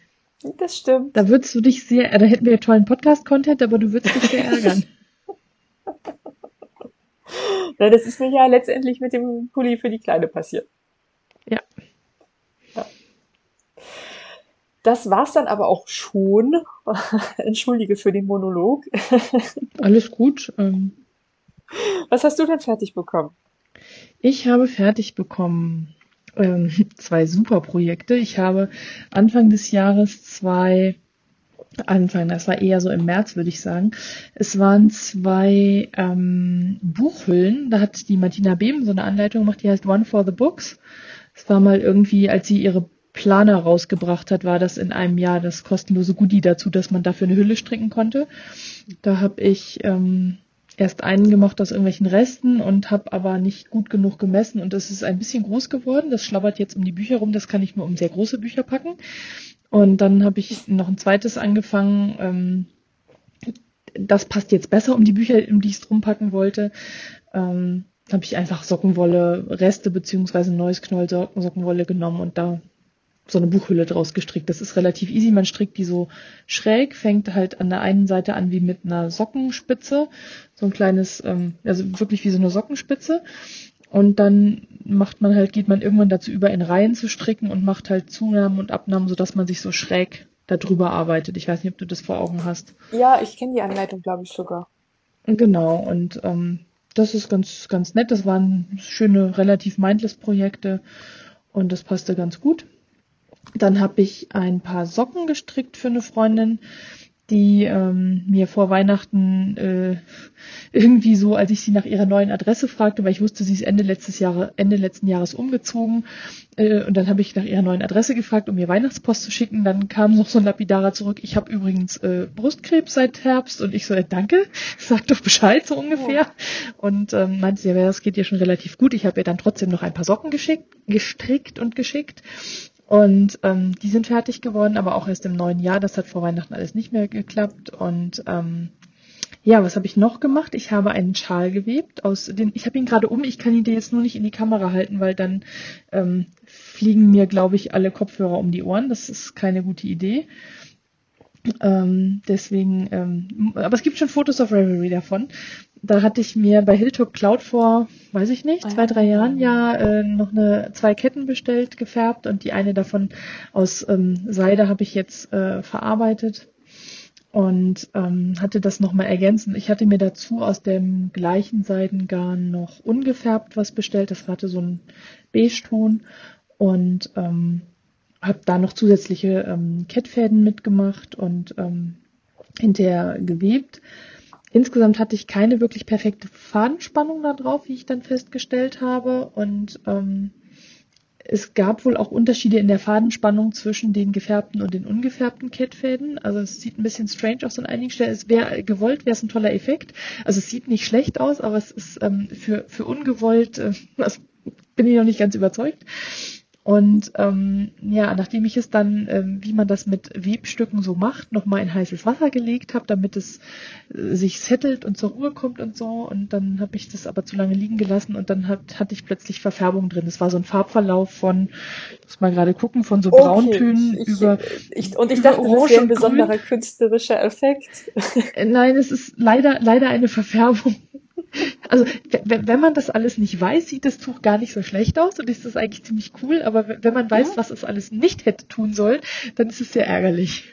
Das stimmt. Da würdest du dich sehr, da hätten wir ja tollen Podcast-Content, aber du würdest dich sehr ärgern. Na, das ist mir ja letztendlich mit dem Pulli für die Kleine passiert. Ja. ja. Das war's dann aber auch schon. Entschuldige für den Monolog. Alles gut. Ähm. Was hast du denn fertig bekommen? Ich habe fertig bekommen ähm, zwei super Projekte. Ich habe Anfang des Jahres zwei Anfang, das war eher so im März, würde ich sagen. Es waren zwei ähm, Buchhüllen, da hat die Martina Behm so eine Anleitung gemacht, die heißt One for the Books. Es war mal irgendwie, als sie ihre Planer rausgebracht hat, war das in einem Jahr das kostenlose Goodie dazu, dass man dafür eine Hülle stricken konnte. Da habe ich ähm, erst einen gemacht aus irgendwelchen Resten und habe aber nicht gut genug gemessen und das ist ein bisschen groß geworden. Das schlabbert jetzt um die Bücher rum, das kann ich nur um sehr große Bücher packen. Und dann habe ich noch ein zweites angefangen. Ähm, das passt jetzt besser um die Bücher, um die ich es drum packen wollte. Ähm, habe ich einfach Sockenwolle, Reste beziehungsweise neues Knoll Sockenwolle genommen und da so eine Buchhülle draus gestrickt. Das ist relativ easy. Man strickt die so schräg, fängt halt an der einen Seite an wie mit einer Sockenspitze, so ein kleines, ähm, also wirklich wie so eine Sockenspitze und dann macht man halt, geht man irgendwann dazu über, in Reihen zu stricken und macht halt Zunahmen und Abnahmen, sodass man sich so schräg darüber arbeitet. Ich weiß nicht, ob du das vor Augen hast. Ja, ich kenne die Anleitung, glaube ich, sogar. Genau, und ähm, das ist ganz, ganz nett. Das waren schöne, relativ mindless Projekte und das passte ganz gut. Dann habe ich ein paar Socken gestrickt für eine Freundin die ähm, mir vor Weihnachten äh, irgendwie so, als ich sie nach ihrer neuen Adresse fragte, weil ich wusste, sie ist Ende letztes Jahre, Ende letzten Jahres umgezogen, äh, und dann habe ich nach ihrer neuen Adresse gefragt, um ihr Weihnachtspost zu schicken. Dann kam noch so ein Lapidarer zurück. Ich habe übrigens äh, Brustkrebs seit Herbst und ich so, äh, danke, sag doch Bescheid so ungefähr. Oh. Und ähm, meinte sie, ja, das geht ihr schon relativ gut. Ich habe ihr dann trotzdem noch ein paar Socken geschickt, gestrickt und geschickt. Und ähm, die sind fertig geworden, aber auch erst im neuen Jahr. Das hat vor Weihnachten alles nicht mehr geklappt. Und ähm, ja, was habe ich noch gemacht? Ich habe einen Schal gewebt aus den. Ich habe ihn gerade um. Ich kann ihn dir jetzt nur nicht in die Kamera halten, weil dann ähm, fliegen mir, glaube ich, alle Kopfhörer um die Ohren. Das ist keine gute Idee. Ähm, deswegen, ähm, aber es gibt schon Fotos auf Ravelry davon da hatte ich mir bei Hilltop Cloud vor, weiß ich nicht, zwei, drei Jahren ja äh, noch eine zwei Ketten bestellt, gefärbt und die eine davon aus ähm, Seide habe ich jetzt äh, verarbeitet und ähm, hatte das nochmal ergänzend. Ich hatte mir dazu aus dem gleichen Seidengarn noch ungefärbt was bestellt. Das hatte so ein Beige-Ton und ähm, habe da noch zusätzliche ähm, Kettfäden mitgemacht und ähm, hinterher gewebt. Insgesamt hatte ich keine wirklich perfekte Fadenspannung da drauf, wie ich dann festgestellt habe. Und ähm, es gab wohl auch Unterschiede in der Fadenspannung zwischen den gefärbten und den ungefärbten Kettfäden. Also es sieht ein bisschen strange aus an einigen Stellen. Es wäre gewollt, wäre es ein toller Effekt. Also es sieht nicht schlecht aus, aber es ist ähm, für, für ungewollt, äh, also bin ich noch nicht ganz überzeugt. Und ähm, ja, nachdem ich es dann, ähm, wie man das mit Webstücken so macht, nochmal in heißes Wasser gelegt habe, damit es äh, sich settelt und zur Ruhe kommt und so. Und dann habe ich das aber zu lange liegen gelassen und dann hat, hatte ich plötzlich Verfärbung drin. Es war so ein Farbverlauf von, muss mal gerade gucken, von so okay, Brauntönen ich, über. Ich, und ich dachte, das wäre ein besonderer künstlerischer Effekt. Äh, nein, es ist leider, leider eine Verfärbung. Also wenn man das alles nicht weiß, sieht das Tuch gar nicht so schlecht aus und ist das eigentlich ziemlich cool. Aber wenn man weiß, ja. was es alles nicht hätte tun sollen, dann ist es sehr ärgerlich.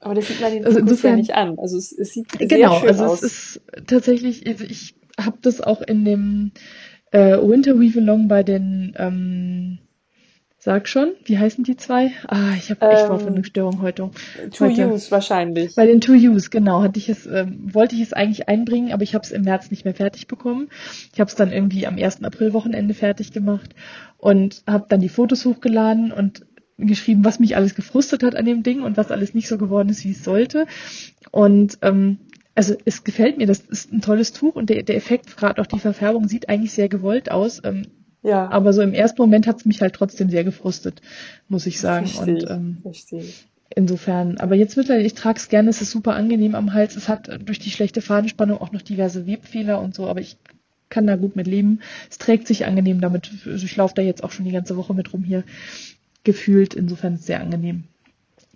Aber das sieht man den also insofern, ja nicht an. Also es, es sieht sehr genau, schön also aus. es ist tatsächlich, also ich habe das auch in dem äh, Winter Weave Along bei den ähm, Sag schon, wie heißen die zwei? Ah, ich habe echt ähm, Wortfindungsstörung heute. Two heute. Use wahrscheinlich. Bei den Two Use, genau, hatte ich es, ähm, wollte ich es eigentlich einbringen, aber ich habe es im März nicht mehr fertig bekommen. Ich habe es dann irgendwie am 1. April Wochenende fertig gemacht und habe dann die Fotos hochgeladen und geschrieben, was mich alles gefrustet hat an dem Ding und was alles nicht so geworden ist, wie es sollte. Und ähm, also es gefällt mir, das ist ein tolles Tuch und der, der Effekt, gerade auch die Verfärbung, sieht eigentlich sehr gewollt aus. Ähm, ja. Aber so im ersten Moment hat es mich halt trotzdem sehr gefrustet, muss ich sagen. Verstehe, und ähm, verstehe. insofern, aber jetzt mittlerweile, ich trage es gerne, es ist super angenehm am Hals. Es hat durch die schlechte Fadenspannung auch noch diverse Webfehler und so, aber ich kann da gut mit leben. Es trägt sich angenehm damit. Also ich laufe da jetzt auch schon die ganze Woche mit rum hier gefühlt. Insofern ist es sehr angenehm.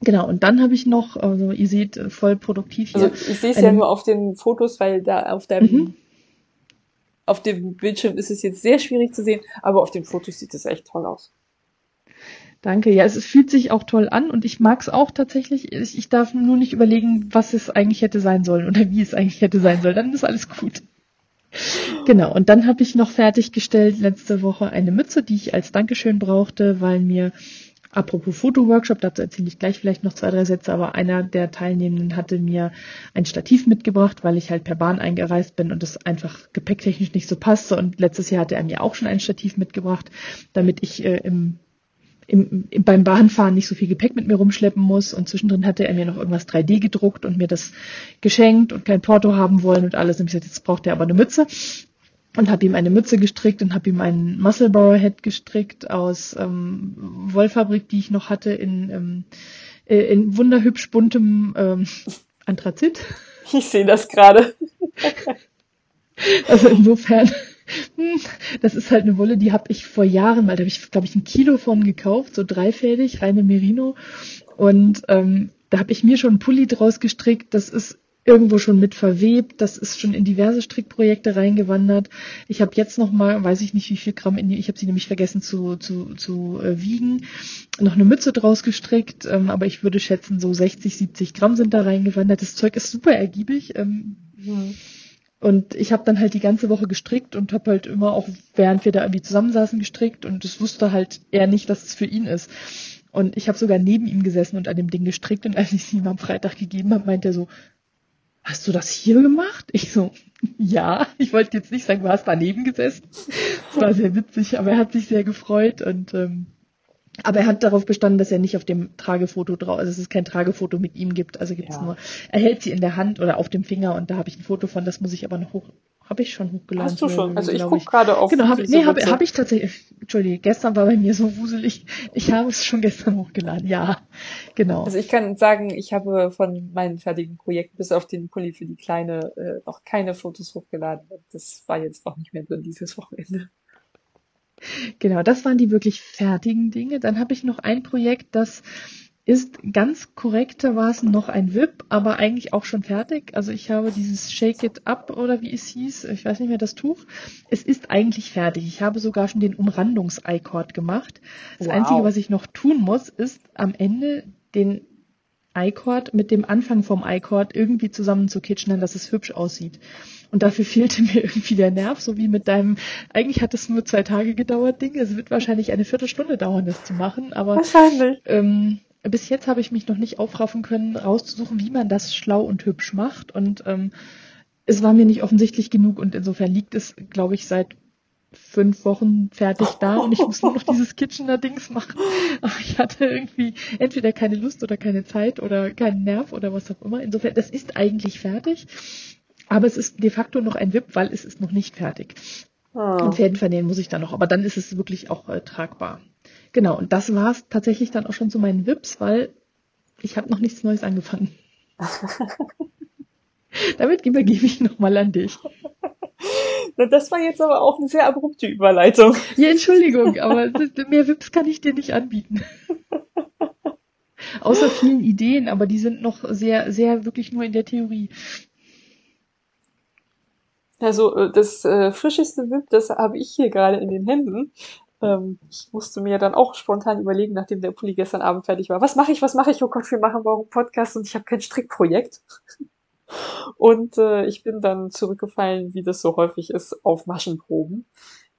Genau, und dann habe ich noch, also ihr seht, äh, voll produktiv hier. Also ich sehe es ja nur auf den Fotos, weil da auf deinem mhm. Auf dem Bildschirm ist es jetzt sehr schwierig zu sehen, aber auf den Fotos sieht es echt toll aus. Danke. Ja, es fühlt sich auch toll an und ich mag es auch tatsächlich. Ich, ich, darf nur nicht überlegen, was es eigentlich hätte sein sollen oder wie es eigentlich hätte sein sollen. Dann ist alles gut. Genau. Und dann habe ich noch fertiggestellt letzte Woche eine Mütze, die ich als Dankeschön brauchte, weil mir Apropos Fotoworkshop, dazu erzähle ich gleich vielleicht noch zwei, drei Sätze, aber einer der Teilnehmenden hatte mir ein Stativ mitgebracht, weil ich halt per Bahn eingereist bin und es einfach gepäcktechnisch nicht so passte. Und letztes Jahr hatte er mir auch schon ein Stativ mitgebracht, damit ich äh, im, im, im, beim Bahnfahren nicht so viel Gepäck mit mir rumschleppen muss. Und zwischendrin hatte er mir noch irgendwas 3D gedruckt und mir das geschenkt und kein Porto haben wollen und alles. Und ich gesagt, jetzt braucht er aber eine Mütze und habe ihm eine Mütze gestrickt und habe ihm einen Muscle Head gestrickt aus ähm, Wollfabrik, die ich noch hatte in, ähm, äh, in wunderhübsch buntem ähm, Anthrazit. Ich sehe das gerade. also insofern, hm, das ist halt eine Wolle, die habe ich vor Jahren mal, da habe ich, glaube ich, ein Kilo von gekauft, so dreifädig, reine Merino. Und ähm, da habe ich mir schon einen Pulli draus gestrickt. Das ist irgendwo schon mit verwebt. Das ist schon in diverse Strickprojekte reingewandert. Ich habe jetzt noch mal, weiß ich nicht wie viel Gramm in die, ich habe sie nämlich vergessen zu, zu, zu äh, wiegen, noch eine Mütze draus gestrickt. Ähm, aber ich würde schätzen, so 60, 70 Gramm sind da reingewandert. Das Zeug ist super ergiebig. Ähm, mhm. Und ich habe dann halt die ganze Woche gestrickt und habe halt immer auch, während wir da irgendwie zusammensaßen, gestrickt und es wusste halt er nicht, dass es für ihn ist. Und ich habe sogar neben ihm gesessen und an dem Ding gestrickt und als ich es ihm am Freitag gegeben habe, meinte er so, hast du das hier gemacht? Ich so, ja, ich wollte jetzt nicht sagen, du hast daneben gesessen. Das war sehr witzig, aber er hat sich sehr gefreut und ähm, aber er hat darauf bestanden, dass er nicht auf dem Tragefoto drauf, also dass es kein Tragefoto mit ihm gibt. Also gibt es ja. nur, er hält sie in der Hand oder auf dem Finger und da habe ich ein Foto von, das muss ich aber noch hoch, habe ich schon hochgeladen. Hast du schon? Also ich gucke gerade auf Genau, hab, nee, habe hab ich tatsächlich, Entschuldige, gestern war bei mir so wuselig. Ich habe es schon gestern hochgeladen, ja, genau. Also ich kann sagen, ich habe von meinen fertigen Projekten bis auf den Pulli für die Kleine äh, noch keine Fotos hochgeladen. Das war jetzt auch nicht mehr drin dieses Wochenende. Genau, das waren die wirklich fertigen Dinge. Dann habe ich noch ein Projekt, das ist ganz korrektermaßen noch ein VIP, aber eigentlich auch schon fertig. Also ich habe dieses Shake It Up oder wie es hieß, ich weiß nicht mehr das Tuch. Es ist eigentlich fertig. Ich habe sogar schon den Umrandungs-I-Cord gemacht. Das wow. Einzige, was ich noch tun muss, ist am Ende den I-Cord mit dem Anfang vom I-Cord irgendwie zusammen zu kitschnen, dass es hübsch aussieht. Und dafür fehlte mir irgendwie der Nerv, so wie mit deinem, eigentlich hat es nur zwei Tage gedauert, Ding. Es wird wahrscheinlich eine Viertelstunde dauern, das zu machen, aber wahrscheinlich. Ähm, bis jetzt habe ich mich noch nicht aufraffen können, rauszusuchen, wie man das schlau und hübsch macht. Und ähm, es war mir nicht offensichtlich genug und insofern liegt es, glaube ich, seit fünf Wochen fertig da und ich muss nur noch dieses Kitchener-Dings machen. Aber ich hatte irgendwie entweder keine Lust oder keine Zeit oder keinen Nerv oder was auch immer. Insofern, das ist eigentlich fertig. Aber es ist de facto noch ein WIP, weil es ist noch nicht fertig. Oh. Und Fäden vernähen muss ich dann noch. Aber dann ist es wirklich auch äh, tragbar. Genau, und das war es tatsächlich dann auch schon zu meinen VIPs, weil ich habe noch nichts Neues angefangen. Damit übergebe ich nochmal an dich. Das war jetzt aber auch eine sehr abrupte Überleitung. Ja, Entschuldigung, aber mehr VIPs kann ich dir nicht anbieten. Außer vielen Ideen, aber die sind noch sehr, sehr wirklich nur in der Theorie. Also äh, das äh, frischeste VIP, das habe ich hier gerade in den Händen. Ähm, ich musste mir dann auch spontan überlegen, nachdem der Pulli gestern Abend fertig war, was mache ich, was mache ich? Oh Gott, wir machen morgen Podcast und ich habe kein Strickprojekt. und äh, ich bin dann zurückgefallen, wie das so häufig ist, auf Maschenproben.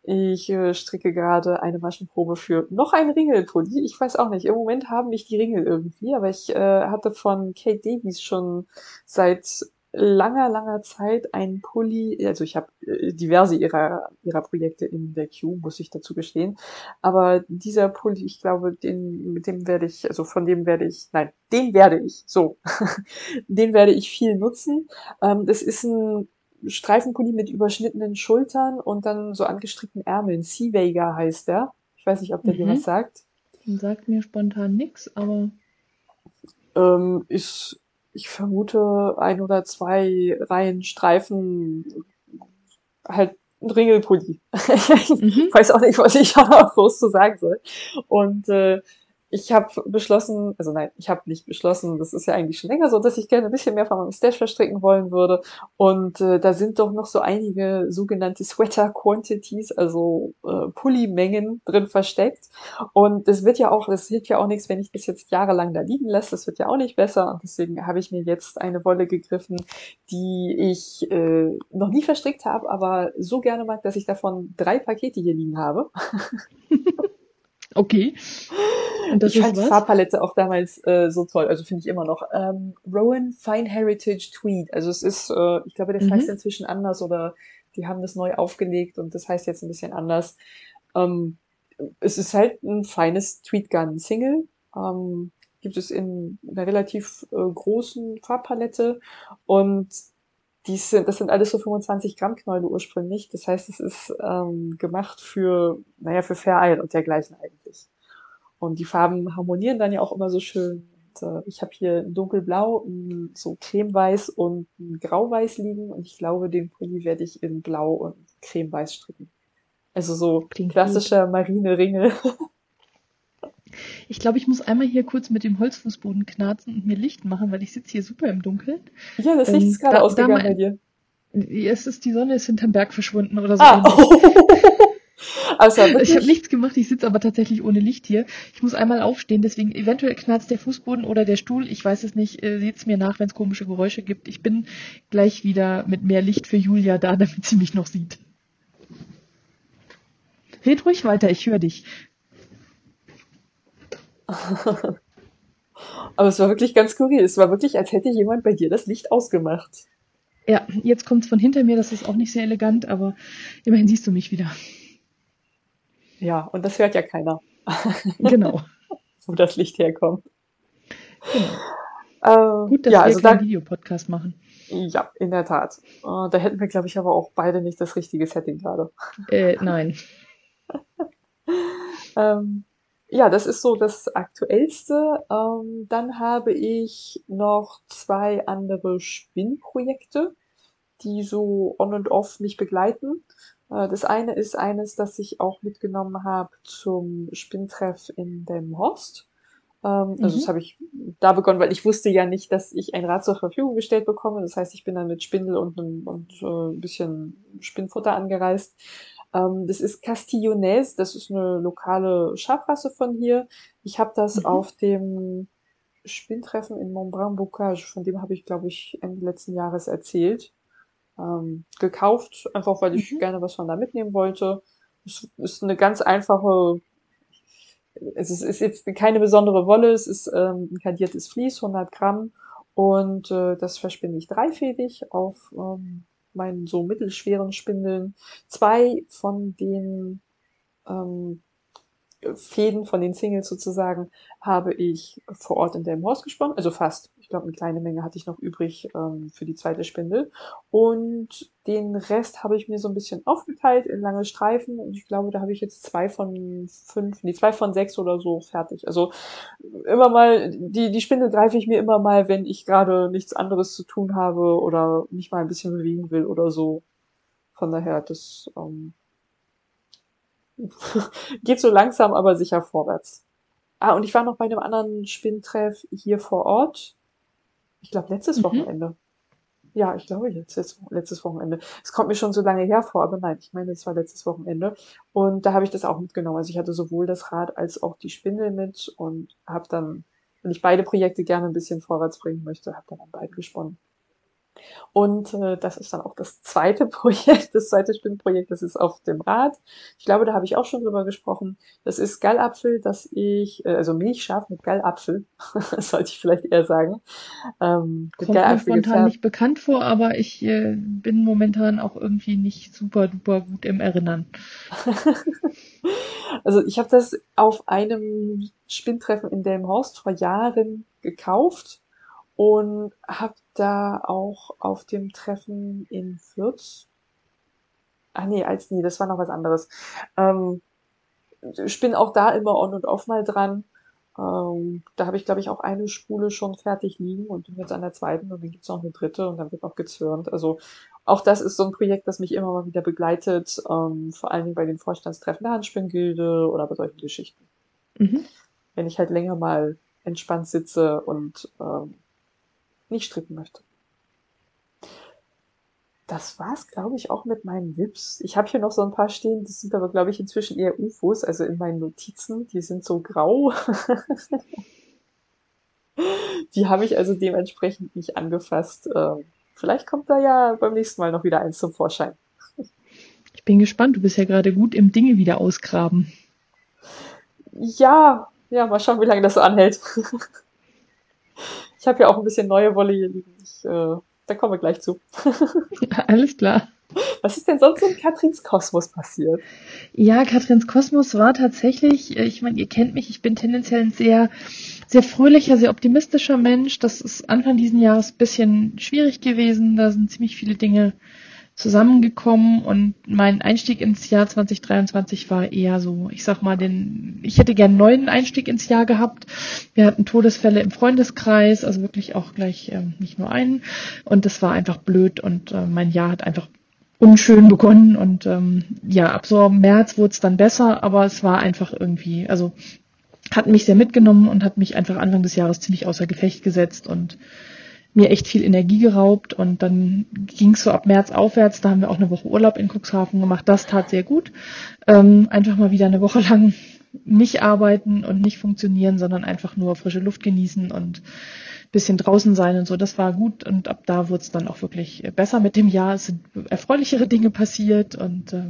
Ich äh, stricke gerade eine Maschenprobe für noch ein Ringelpulli. Ich weiß auch nicht, im Moment haben mich die Ringel irgendwie, aber ich äh, hatte von Kate Davies schon seit langer, langer Zeit ein Pulli, also ich habe äh, diverse ihrer, ihrer Projekte in der Queue, muss ich dazu gestehen, aber dieser Pulli, ich glaube, den, mit dem werde ich, also von dem werde ich, nein, den werde ich, so, den werde ich viel nutzen. Ähm, das ist ein Streifenpulli mit überschnittenen Schultern und dann so angestrickten Ärmeln. Sea Vega heißt der. Ich weiß nicht, ob der mhm. dir was sagt. Sagt mir spontan nix, aber ähm, ist ich vermute, ein oder zwei Reihen Streifen, halt ein Ringelpulli. mhm. weiß auch nicht, was ich da groß zu sagen soll. Und äh, ich habe beschlossen, also nein, ich habe nicht beschlossen, das ist ja eigentlich schon länger so, dass ich gerne ein bisschen mehr von meinem Stash verstricken wollen würde. Und äh, da sind doch noch so einige sogenannte Sweater Quantities, also äh, Pulli-Mengen drin versteckt. Und das wird ja auch, das hilft ja auch nichts, wenn ich das jetzt jahrelang da liegen lasse. Das wird ja auch nicht besser. Und deswegen habe ich mir jetzt eine Wolle gegriffen, die ich äh, noch nie verstrickt habe, aber so gerne mag, dass ich davon drei Pakete hier liegen habe. Okay. Und das ich fand die Farbpalette auch damals äh, so toll, also finde ich immer noch. Ähm, Rowan Fine Heritage Tweed. Also es ist, äh, ich glaube, der mhm. heißt inzwischen anders oder die haben das neu aufgelegt und das heißt jetzt ein bisschen anders. Ähm, es ist halt ein feines Tweed Gun Single. Ähm, gibt es in einer relativ äh, großen Farbpalette und die sind, das sind alles so 25 Gramm Knäule ursprünglich. Das heißt, es ist ähm, gemacht für, naja, für Fair und dergleichen eigentlich. Und die Farben harmonieren dann ja auch immer so schön. Und, äh, ich habe hier ein dunkelblau, ein so cremeweiß und ein grauweiß liegen. Und ich glaube, den Pulli werde ich in blau und cremeweiß stricken. Also so Klingt klassischer gut. Ich glaube, ich muss einmal hier kurz mit dem Holzfußboden knarzen und mir Licht machen, weil ich sitze hier super im Dunkeln. Ja, das Licht ähm, ist gerade da, ausgegangen da bei dir. Es ist, die Sonne ist hinterm Berg verschwunden oder so. Ah. Oh. also, ich habe nichts gemacht, ich sitze aber tatsächlich ohne Licht hier. Ich muss einmal aufstehen, deswegen eventuell knarzt der Fußboden oder der Stuhl, ich weiß es nicht, äh, seht's mir nach, wenn es komische Geräusche gibt. Ich bin gleich wieder mit mehr Licht für Julia da, damit sie mich noch sieht. Red ruhig weiter, ich höre dich. Aber es war wirklich ganz skurril. Es war wirklich, als hätte jemand bei dir das Licht ausgemacht. Ja, jetzt kommt es von hinter mir, das ist auch nicht sehr elegant, aber immerhin siehst du mich wieder. Ja, und das hört ja keiner. Genau. Wo das Licht herkommt. Genau. Äh, Gut, dass ja, wir also keinen Videopodcast machen. Ja, in der Tat. Äh, da hätten wir, glaube ich, aber auch beide nicht das richtige Setting gerade. Äh, nein. ähm, ja, das ist so das Aktuellste. Ähm, dann habe ich noch zwei andere Spinnprojekte, die so on und off mich begleiten. Äh, das eine ist eines, das ich auch mitgenommen habe zum Spinntreff in dem Horst. Ähm, mhm. Also das habe ich da begonnen, weil ich wusste ja nicht, dass ich ein Rad zur Verfügung gestellt bekomme. Das heißt, ich bin dann mit Spindel und, und äh, ein bisschen Spinnfutter angereist ähm, das ist Castillonnaise, das ist eine lokale Schafrasse von hier. Ich habe das mhm. auf dem Spinntreffen in Montbrun-Bocage, von dem habe ich, glaube ich, Ende letzten Jahres erzählt, ähm, gekauft, einfach weil ich mhm. gerne was von da mitnehmen wollte. Es ist eine ganz einfache, es ist, ist jetzt keine besondere Wolle, es ist ähm, ein kandiertes Vlies, 100 Gramm und äh, das verspinne ich dreifädig auf ähm, meinen so mittelschweren Spindeln. Zwei von den ähm, Fäden, von den Singles sozusagen, habe ich vor Ort in Delmhorst gesponnen, also fast ich glaube, eine kleine Menge hatte ich noch übrig ähm, für die zweite Spindel. Und den Rest habe ich mir so ein bisschen aufgeteilt in lange Streifen. Und ich glaube, da habe ich jetzt zwei von fünf, nee, zwei von sechs oder so fertig. Also immer mal, die, die Spindel greife ich mir immer mal, wenn ich gerade nichts anderes zu tun habe oder mich mal ein bisschen bewegen will oder so. Von daher, das ähm, geht so langsam, aber sicher vorwärts. Ah, und ich war noch bei einem anderen Spinntreff hier vor Ort. Ich glaube, letztes mhm. Wochenende. Ja, ich glaube letztes, letztes Wochenende. Es kommt mir schon so lange her vor, aber nein, ich meine, es war letztes Wochenende. Und da habe ich das auch mitgenommen. Also ich hatte sowohl das Rad als auch die Spindel mit und habe dann, wenn ich beide Projekte gerne ein bisschen vorwärts bringen möchte, habe dann an beiden gesponnen. Und äh, das ist dann auch das zweite Projekt, das zweite Spinnprojekt, das ist auf dem Rad. Ich glaube, da habe ich auch schon drüber gesprochen. Das ist Gallapfel, das ich, äh, also Milchschaf mit Gallapfel, sollte ich vielleicht eher sagen. Ähm, Kommt mir spontan nicht bekannt vor, aber ich äh, bin momentan auch irgendwie nicht super duper gut im Erinnern. also ich habe das auf einem Spinntreffen in Delmhorst vor Jahren gekauft und habe da auch auf dem Treffen in Fürth, ach nee, als nee, das war noch was anderes. Ähm, ich bin auch da immer on und off mal dran. Ähm, da habe ich, glaube ich, auch eine Spule schon fertig liegen und bin jetzt an der zweiten und dann gibt's noch eine dritte und dann wird noch gezürnt. Also auch das ist so ein Projekt, das mich immer mal wieder begleitet, ähm, vor allen Dingen bei den Vorstandstreffen der Handspinngilde oder bei solchen Geschichten. Mhm. Wenn ich halt länger mal entspannt sitze und ähm, nicht stricken möchte. Das war's, glaube ich, auch mit meinen Vips. Ich habe hier noch so ein paar stehen, die sind aber, glaube ich, inzwischen eher UFOs, also in meinen Notizen. Die sind so grau. die habe ich also dementsprechend nicht angefasst. Ähm, vielleicht kommt da ja beim nächsten Mal noch wieder eins zum Vorschein. Ich bin gespannt, du bist ja gerade gut im Dinge wieder ausgraben. Ja, ja, mal schauen, wie lange das so anhält. ich habe ja auch ein bisschen neue Wolle hier liegen. Ich, äh, da kommen wir gleich zu. Alles klar. Was ist denn sonst in Katrins Kosmos passiert? Ja, Katrins Kosmos war tatsächlich, äh, ich meine, ihr kennt mich, ich bin tendenziell ein sehr, sehr fröhlicher, sehr optimistischer Mensch. Das ist Anfang diesen Jahres ein bisschen schwierig gewesen. Da sind ziemlich viele Dinge zusammengekommen und mein Einstieg ins Jahr 2023 war eher so, ich sag mal, den, ich hätte gern einen neuen Einstieg ins Jahr gehabt. Wir hatten Todesfälle im Freundeskreis, also wirklich auch gleich ähm, nicht nur einen und das war einfach blöd und äh, mein Jahr hat einfach unschön begonnen und ähm, ja, ab so März wurde es dann besser, aber es war einfach irgendwie, also hat mich sehr mitgenommen und hat mich einfach Anfang des Jahres ziemlich außer Gefecht gesetzt und mir echt viel Energie geraubt und dann ging es so ab März aufwärts. Da haben wir auch eine Woche Urlaub in Cuxhaven gemacht. Das tat sehr gut. Ähm, einfach mal wieder eine Woche lang nicht arbeiten und nicht funktionieren, sondern einfach nur frische Luft genießen und bisschen draußen sein und so. Das war gut und ab da wurde es dann auch wirklich besser mit dem Jahr. Es sind erfreulichere Dinge passiert und äh,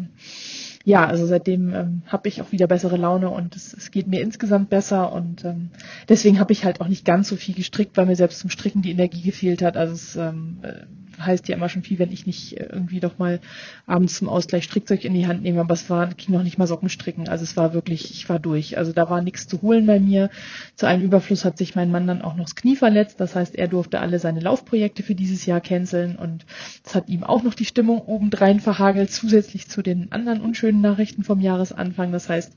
ja, also seitdem ähm, habe ich auch wieder bessere Laune und es, es geht mir insgesamt besser und ähm, deswegen habe ich halt auch nicht ganz so viel gestrickt, weil mir selbst zum Stricken die Energie gefehlt hat. Also es ähm, äh, heißt ja immer schon viel, wenn ich nicht äh, irgendwie doch mal abends zum Ausgleich Strickzeug in die Hand nehme, aber es war, ging noch nicht mal Socken stricken. Also es war wirklich, ich war durch. Also da war nichts zu holen bei mir. Zu einem Überfluss hat sich mein Mann dann auch noch das Knie verletzt. Das heißt, er durfte alle seine Laufprojekte für dieses Jahr canceln und es hat ihm auch noch die Stimmung obendrein verhagelt, zusätzlich zu den anderen unschönen Nachrichten vom Jahresanfang. Das heißt,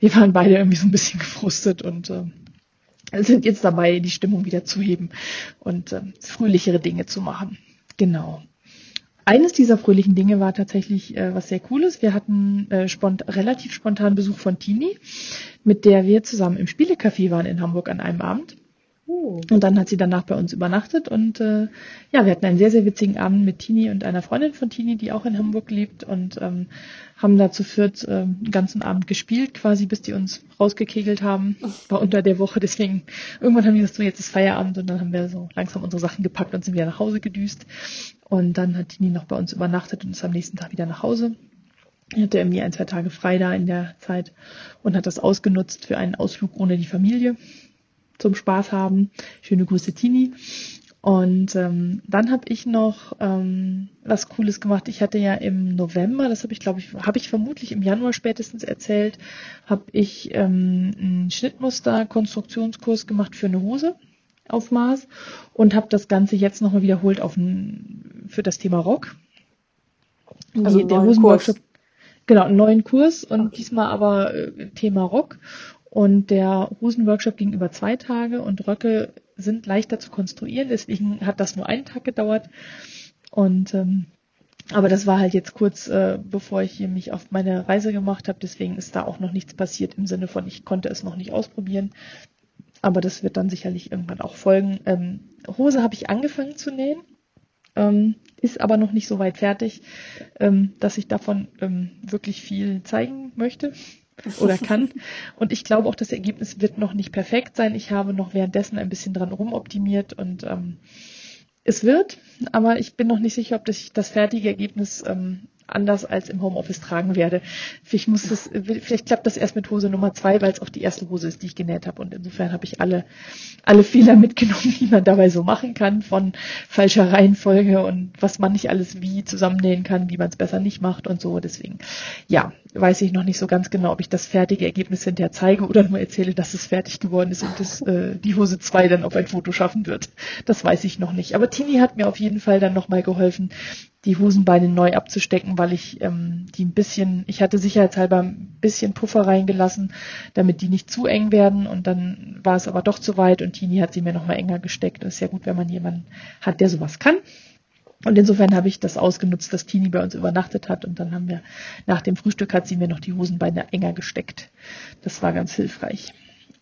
wir waren beide irgendwie so ein bisschen gefrustet und äh, sind jetzt dabei, die Stimmung wieder zu heben und äh, fröhlichere Dinge zu machen. Genau. Eines dieser fröhlichen Dinge war tatsächlich äh, was sehr Cooles. Wir hatten äh, spont relativ spontan Besuch von Tini, mit der wir zusammen im Spielecafé waren in Hamburg an einem Abend. Oh. Und dann hat sie danach bei uns übernachtet und äh, ja, wir hatten einen sehr, sehr witzigen Abend mit Tini und einer Freundin von Tini, die auch in Hamburg lebt und ähm, haben da zu viert äh, den ganzen Abend gespielt, quasi bis die uns rausgekegelt haben. War unter der Woche, deswegen irgendwann haben wir gesagt, so jetzt ist Feierabend und dann haben wir so langsam unsere Sachen gepackt und sind wieder nach Hause gedüst. Und dann hat Tini noch bei uns übernachtet und ist am nächsten Tag wieder nach Hause. Hatte irgendwie ein, zwei Tage frei da in der Zeit und hat das ausgenutzt für einen Ausflug ohne die Familie zum Spaß haben. Schöne Grüße, Tini. Und ähm, dann habe ich noch ähm, was Cooles gemacht. Ich hatte ja im November, das habe ich glaube ich, habe ich vermutlich im Januar spätestens erzählt, habe ich ähm, einen Schnittmuster-Konstruktionskurs gemacht für eine Hose auf Maß und habe das Ganze jetzt nochmal wiederholt auf ein, für das Thema Rock. Also der Hosenworkshop. Genau, einen neuen Kurs und okay. diesmal aber äh, Thema Rock. Und der Hosenworkshop ging über zwei Tage und Röcke sind leichter zu konstruieren, deswegen hat das nur einen Tag gedauert. Und ähm, aber das war halt jetzt kurz, äh, bevor ich hier mich auf meine Reise gemacht habe, deswegen ist da auch noch nichts passiert im Sinne von, ich konnte es noch nicht ausprobieren. Aber das wird dann sicherlich irgendwann auch folgen. Ähm, Hose habe ich angefangen zu nähen, ähm, ist aber noch nicht so weit fertig, ähm, dass ich davon ähm, wirklich viel zeigen möchte oder kann. Und ich glaube auch, das Ergebnis wird noch nicht perfekt sein. Ich habe noch währenddessen ein bisschen dran rumoptimiert und ähm, es wird, aber ich bin noch nicht sicher, ob das, das fertige Ergebnis ähm, anders als im Homeoffice tragen werde. Vielleicht muss das, vielleicht klappt das erst mit Hose Nummer zwei, weil es auch die erste Hose ist, die ich genäht habe. Und insofern habe ich alle, alle Fehler mitgenommen, die man dabei so machen kann, von falscher Reihenfolge und was man nicht alles wie zusammennähen kann, wie man es besser nicht macht und so. Deswegen, ja, weiß ich noch nicht so ganz genau, ob ich das fertige Ergebnis hinterher zeige oder nur erzähle, dass es fertig geworden ist und dass äh, die Hose zwei dann auf ein Foto schaffen wird. Das weiß ich noch nicht. Aber Tini hat mir auf jeden Fall dann nochmal geholfen, die Hosenbeine neu abzustecken, weil ich ähm, die ein bisschen, ich hatte sicherheitshalber ein bisschen Puffer reingelassen, damit die nicht zu eng werden und dann war es aber doch zu weit und Tini hat sie mir nochmal enger gesteckt. Das ist ja gut, wenn man jemanden hat, der sowas kann. Und insofern habe ich das ausgenutzt, dass Tini bei uns übernachtet hat und dann haben wir nach dem Frühstück hat sie mir noch die Hosenbeine enger gesteckt. Das war ganz hilfreich.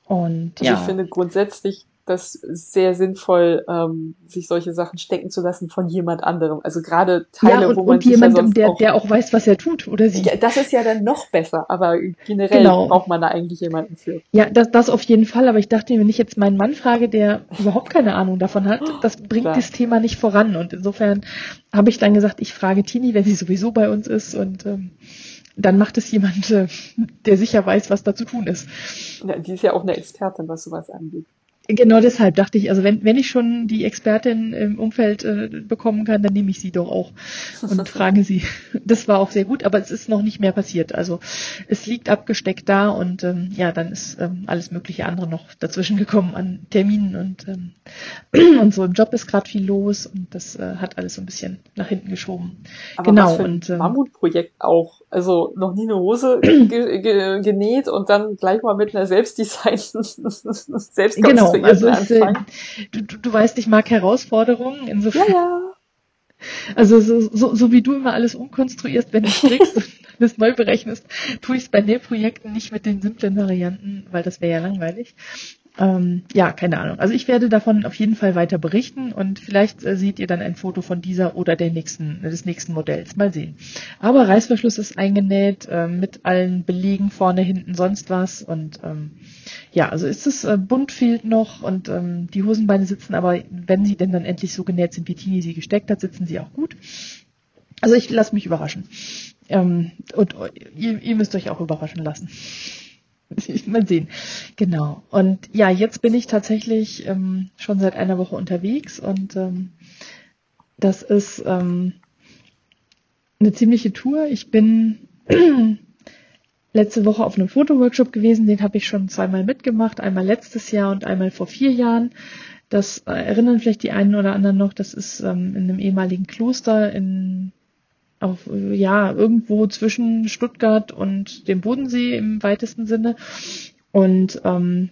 Und also ja. ich finde grundsätzlich das sehr sinnvoll, ähm, sich solche Sachen stecken zu lassen von jemand anderem. Also gerade Teile, ja, und, wo man und jemandem, ja der, auch, der auch weiß, was er tut, oder sie. Ja, das ist ja dann noch besser, aber generell genau. braucht man da eigentlich jemanden für. Ja, das, das auf jeden Fall, aber ich dachte, wenn ich jetzt meinen Mann frage, der überhaupt keine Ahnung davon hat, das bringt Klar. das Thema nicht voran. Und insofern habe ich dann gesagt, ich frage Tini, wenn sie sowieso bei uns ist und ähm, dann macht es jemand, äh, der sicher weiß, was da zu tun ist. Ja, die ist ja auch eine Expertin, was sowas angeht. Genau deshalb dachte ich, also wenn, wenn ich schon die Expertin im Umfeld äh, bekommen kann, dann nehme ich sie doch auch und frage sie. Das war auch sehr gut, aber es ist noch nicht mehr passiert. Also es liegt abgesteckt da und ähm, ja, dann ist ähm, alles mögliche andere noch dazwischen gekommen an Terminen und ähm, und so im Job ist gerade viel los und das äh, hat alles so ein bisschen nach hinten geschoben. Aber genau was für ein und ähm, Mammutprojekt auch. Also noch nie eine Hose ge ge genäht und dann gleich mal mit einer selbstdesignten selbst genau Genau, also es, äh, du, du, du weißt, ich mag Herausforderungen, insofern. Ja, ja. Also so, so, so wie du immer alles umkonstruierst, wenn du strickst und alles neu berechnest, tue ich es bei Nähprojekten nicht mit den simplen Varianten, weil das wäre ja langweilig. Ähm, ja, keine Ahnung. Also ich werde davon auf jeden Fall weiter berichten und vielleicht äh, seht ihr dann ein Foto von dieser oder der nächsten, des nächsten Modells. Mal sehen. Aber Reißverschluss ist eingenäht äh, mit allen Belegen vorne, hinten, sonst was und ähm, ja, also ist es äh, bunt fehlt noch und ähm, die Hosenbeine sitzen, aber wenn sie denn dann endlich so genäht sind, wie Tini sie gesteckt hat, sitzen sie auch gut. Also ich lasse mich überraschen. Ähm, und ihr, ihr müsst euch auch überraschen lassen. Mal sehen. Genau. Und ja, jetzt bin ich tatsächlich ähm, schon seit einer Woche unterwegs und ähm, das ist ähm, eine ziemliche Tour. Ich bin letzte Woche auf einem Fotoworkshop gewesen, den habe ich schon zweimal mitgemacht, einmal letztes Jahr und einmal vor vier Jahren. Das erinnern vielleicht die einen oder anderen noch, das ist ähm, in einem ehemaligen Kloster in auf, ja, irgendwo zwischen Stuttgart und dem Bodensee im weitesten Sinne. Und ähm,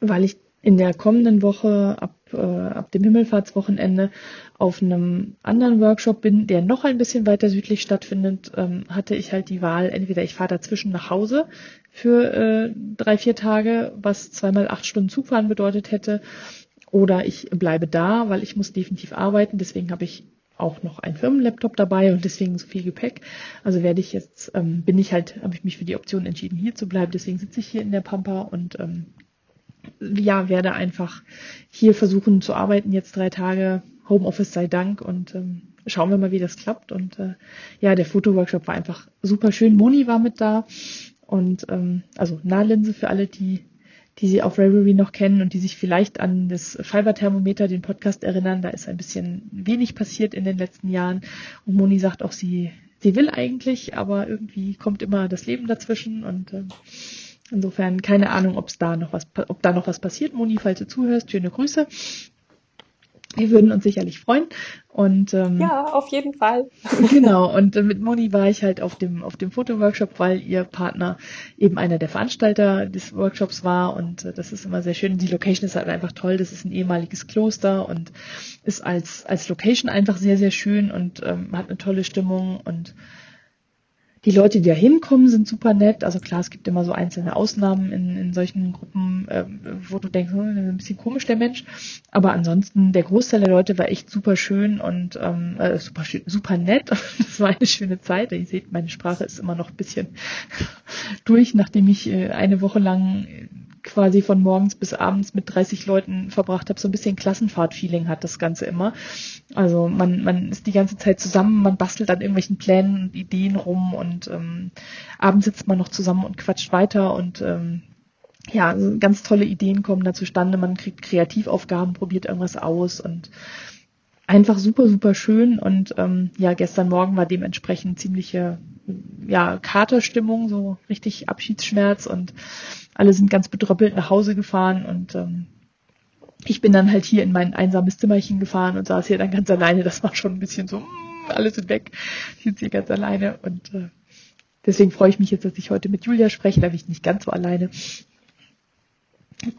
weil ich in der kommenden Woche ab, äh, ab dem Himmelfahrtswochenende auf einem anderen Workshop bin, der noch ein bisschen weiter südlich stattfindet, ähm, hatte ich halt die Wahl, entweder ich fahre dazwischen nach Hause für äh, drei, vier Tage, was zweimal acht Stunden Zugfahren bedeutet hätte, oder ich bleibe da, weil ich muss definitiv arbeiten. Deswegen habe ich auch noch ein Firmenlaptop dabei und deswegen so viel Gepäck. Also werde ich jetzt, ähm, bin ich halt, habe ich mich für die Option entschieden, hier zu bleiben. Deswegen sitze ich hier in der Pampa und ähm, ja, werde einfach hier versuchen zu arbeiten, jetzt drei Tage, Homeoffice sei Dank und ähm, schauen wir mal, wie das klappt. Und äh, ja, der Fotoworkshop war einfach super schön. Moni war mit da und ähm, also Nahlinse für alle, die die Sie auf Ravelry noch kennen und die sich vielleicht an das Fiberthermometer, den Podcast erinnern. Da ist ein bisschen wenig passiert in den letzten Jahren. Und Moni sagt auch, sie, sie will eigentlich, aber irgendwie kommt immer das Leben dazwischen und äh, insofern keine Ahnung, ob es da noch was, ob da noch was passiert. Moni, falls du zuhörst, schöne Grüße. Wir würden uns sicherlich freuen. Und ähm, ja, auf jeden Fall. genau. Und äh, mit Moni war ich halt auf dem auf dem Fotoworkshop, weil ihr Partner eben einer der Veranstalter des Workshops war. Und äh, das ist immer sehr schön. Die Location ist halt einfach toll. Das ist ein ehemaliges Kloster und ist als als Location einfach sehr sehr schön und ähm, hat eine tolle Stimmung und die Leute, die da hinkommen, sind super nett. Also klar, es gibt immer so einzelne Ausnahmen in, in solchen Gruppen, äh, wo du denkst, hm, ein bisschen komisch der Mensch. Aber ansonsten, der Großteil der Leute war echt super schön und ähm, äh, super, super nett. Das war eine schöne Zeit. Ihr seht, meine Sprache ist immer noch ein bisschen durch, nachdem ich äh, eine Woche lang quasi von morgens bis abends mit 30 Leuten verbracht habe, so ein bisschen Klassenfahrt-Feeling hat das Ganze immer. Also man, man ist die ganze Zeit zusammen, man bastelt an irgendwelchen Plänen und Ideen rum und ähm, abends sitzt man noch zusammen und quatscht weiter und ähm, ja, also ganz tolle Ideen kommen da zustande, man kriegt Kreativaufgaben, probiert irgendwas aus und einfach super, super schön. Und ähm, ja, gestern Morgen war dementsprechend ziemliche ja, Katerstimmung, so richtig Abschiedsschmerz und alle sind ganz bedröppelt nach Hause gefahren und ähm, ich bin dann halt hier in mein einsames Zimmerchen gefahren und saß hier dann ganz alleine. Das war schon ein bisschen so, mm, alle sind weg, ich sitze hier ganz alleine und äh, deswegen freue ich mich jetzt, dass ich heute mit Julia spreche, da bin ich nicht ganz so alleine.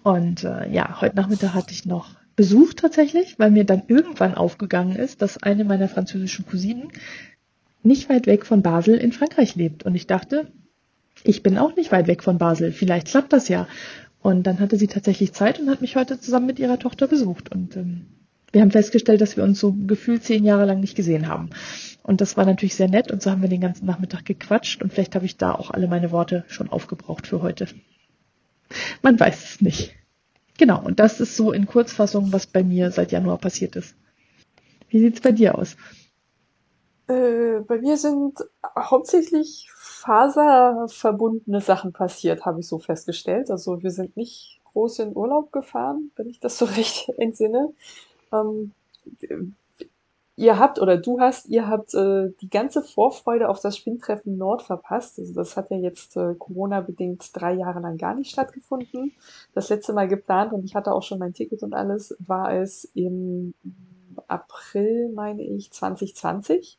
Und äh, ja, heute Nachmittag hatte ich noch Besuch tatsächlich, weil mir dann irgendwann aufgegangen ist, dass eine meiner französischen Cousinen nicht weit weg von Basel in Frankreich lebt. Und ich dachte, ich bin auch nicht weit weg von Basel, vielleicht klappt das ja. Und dann hatte sie tatsächlich Zeit und hat mich heute zusammen mit ihrer Tochter besucht. Und ähm, wir haben festgestellt, dass wir uns so gefühlt zehn Jahre lang nicht gesehen haben. Und das war natürlich sehr nett und so haben wir den ganzen Nachmittag gequatscht und vielleicht habe ich da auch alle meine Worte schon aufgebraucht für heute. Man weiß es nicht. Genau, und das ist so in Kurzfassung, was bei mir seit Januar passiert ist. Wie sieht's bei dir aus? Äh, bei mir sind hauptsächlich faserverbundene Sachen passiert, habe ich so festgestellt. Also wir sind nicht groß in Urlaub gefahren, wenn ich das so recht entsinne. Ähm, ihr habt oder du hast, ihr habt äh, die ganze Vorfreude auf das Spinntreffen Nord verpasst. Also das hat ja jetzt äh, Corona-bedingt drei Jahre lang gar nicht stattgefunden. Das letzte Mal geplant und ich hatte auch schon mein Ticket und alles, war es im April, meine ich, 2020.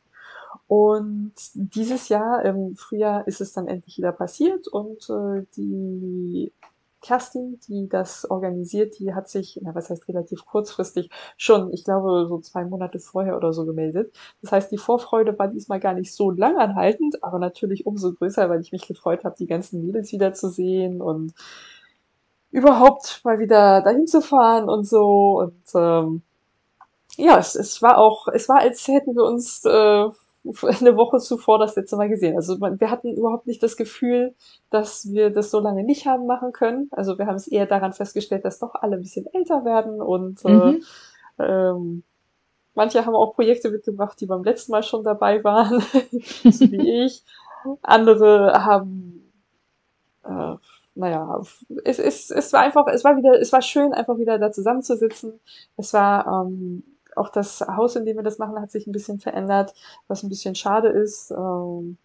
Und dieses Jahr, im Frühjahr, ist es dann endlich wieder passiert und äh, die Kerstin, die das organisiert, die hat sich, na, was heißt relativ kurzfristig, schon, ich glaube, so zwei Monate vorher oder so gemeldet. Das heißt, die Vorfreude war diesmal gar nicht so lang anhaltend, aber natürlich umso größer, weil ich mich gefreut habe, die ganzen Mädels wieder zu sehen und überhaupt mal wieder dahin zu fahren und so. Und ähm, ja, es, es war auch, es war, als hätten wir uns äh, eine Woche zuvor das letzte Mal gesehen. Also wir hatten überhaupt nicht das Gefühl, dass wir das so lange nicht haben machen können. Also wir haben es eher daran festgestellt, dass doch alle ein bisschen älter werden und äh, mhm. äh, ähm, manche haben auch Projekte mitgebracht, die beim letzten Mal schon dabei waren, so wie ich. Andere haben äh, naja, es, es, es war einfach, es war wieder, es war schön, einfach wieder da zusammenzusitzen. Es war ähm, auch das Haus, in dem wir das machen, hat sich ein bisschen verändert, was ein bisschen schade ist. Ähm,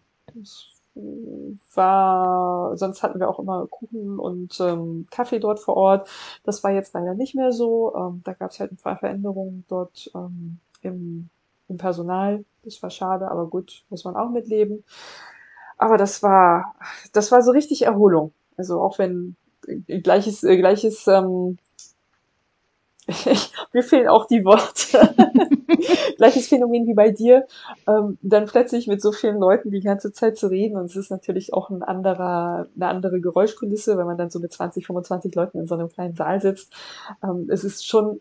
war, sonst hatten wir auch immer Kuchen und ähm, Kaffee dort vor Ort. Das war jetzt leider nicht mehr so. Ähm, da gab es halt ein paar Veränderungen dort ähm, im, im Personal. Das war schade, aber gut, muss man auch mitleben. Aber das war, das war so richtig Erholung. Also auch wenn gleiches, äh, gleiches ähm, mir fehlen auch die Worte. Gleiches Phänomen wie bei dir. Ähm, dann plötzlich mit so vielen Leuten die ganze Zeit zu reden und es ist natürlich auch ein anderer, eine andere Geräuschkulisse, wenn man dann so mit 20, 25 Leuten in so einem kleinen Saal sitzt. Ähm, es ist schon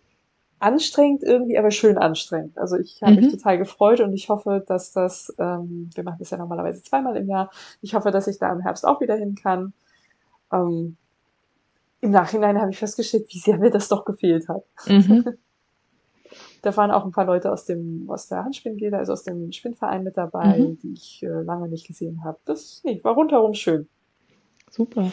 anstrengend irgendwie, aber schön anstrengend. Also ich habe mhm. mich total gefreut und ich hoffe, dass das, ähm, wir machen das ja normalerweise zweimal im Jahr, ich hoffe, dass ich da im Herbst auch wieder hin kann. Ähm, im Nachhinein habe ich festgestellt, wie sehr mir das doch gefehlt hat. Mhm. da waren auch ein paar Leute aus dem aus der Handspinngilde, also aus dem Spinnverein mit dabei, mhm. die ich äh, lange nicht gesehen habe. Das nee, war rundherum schön. Super.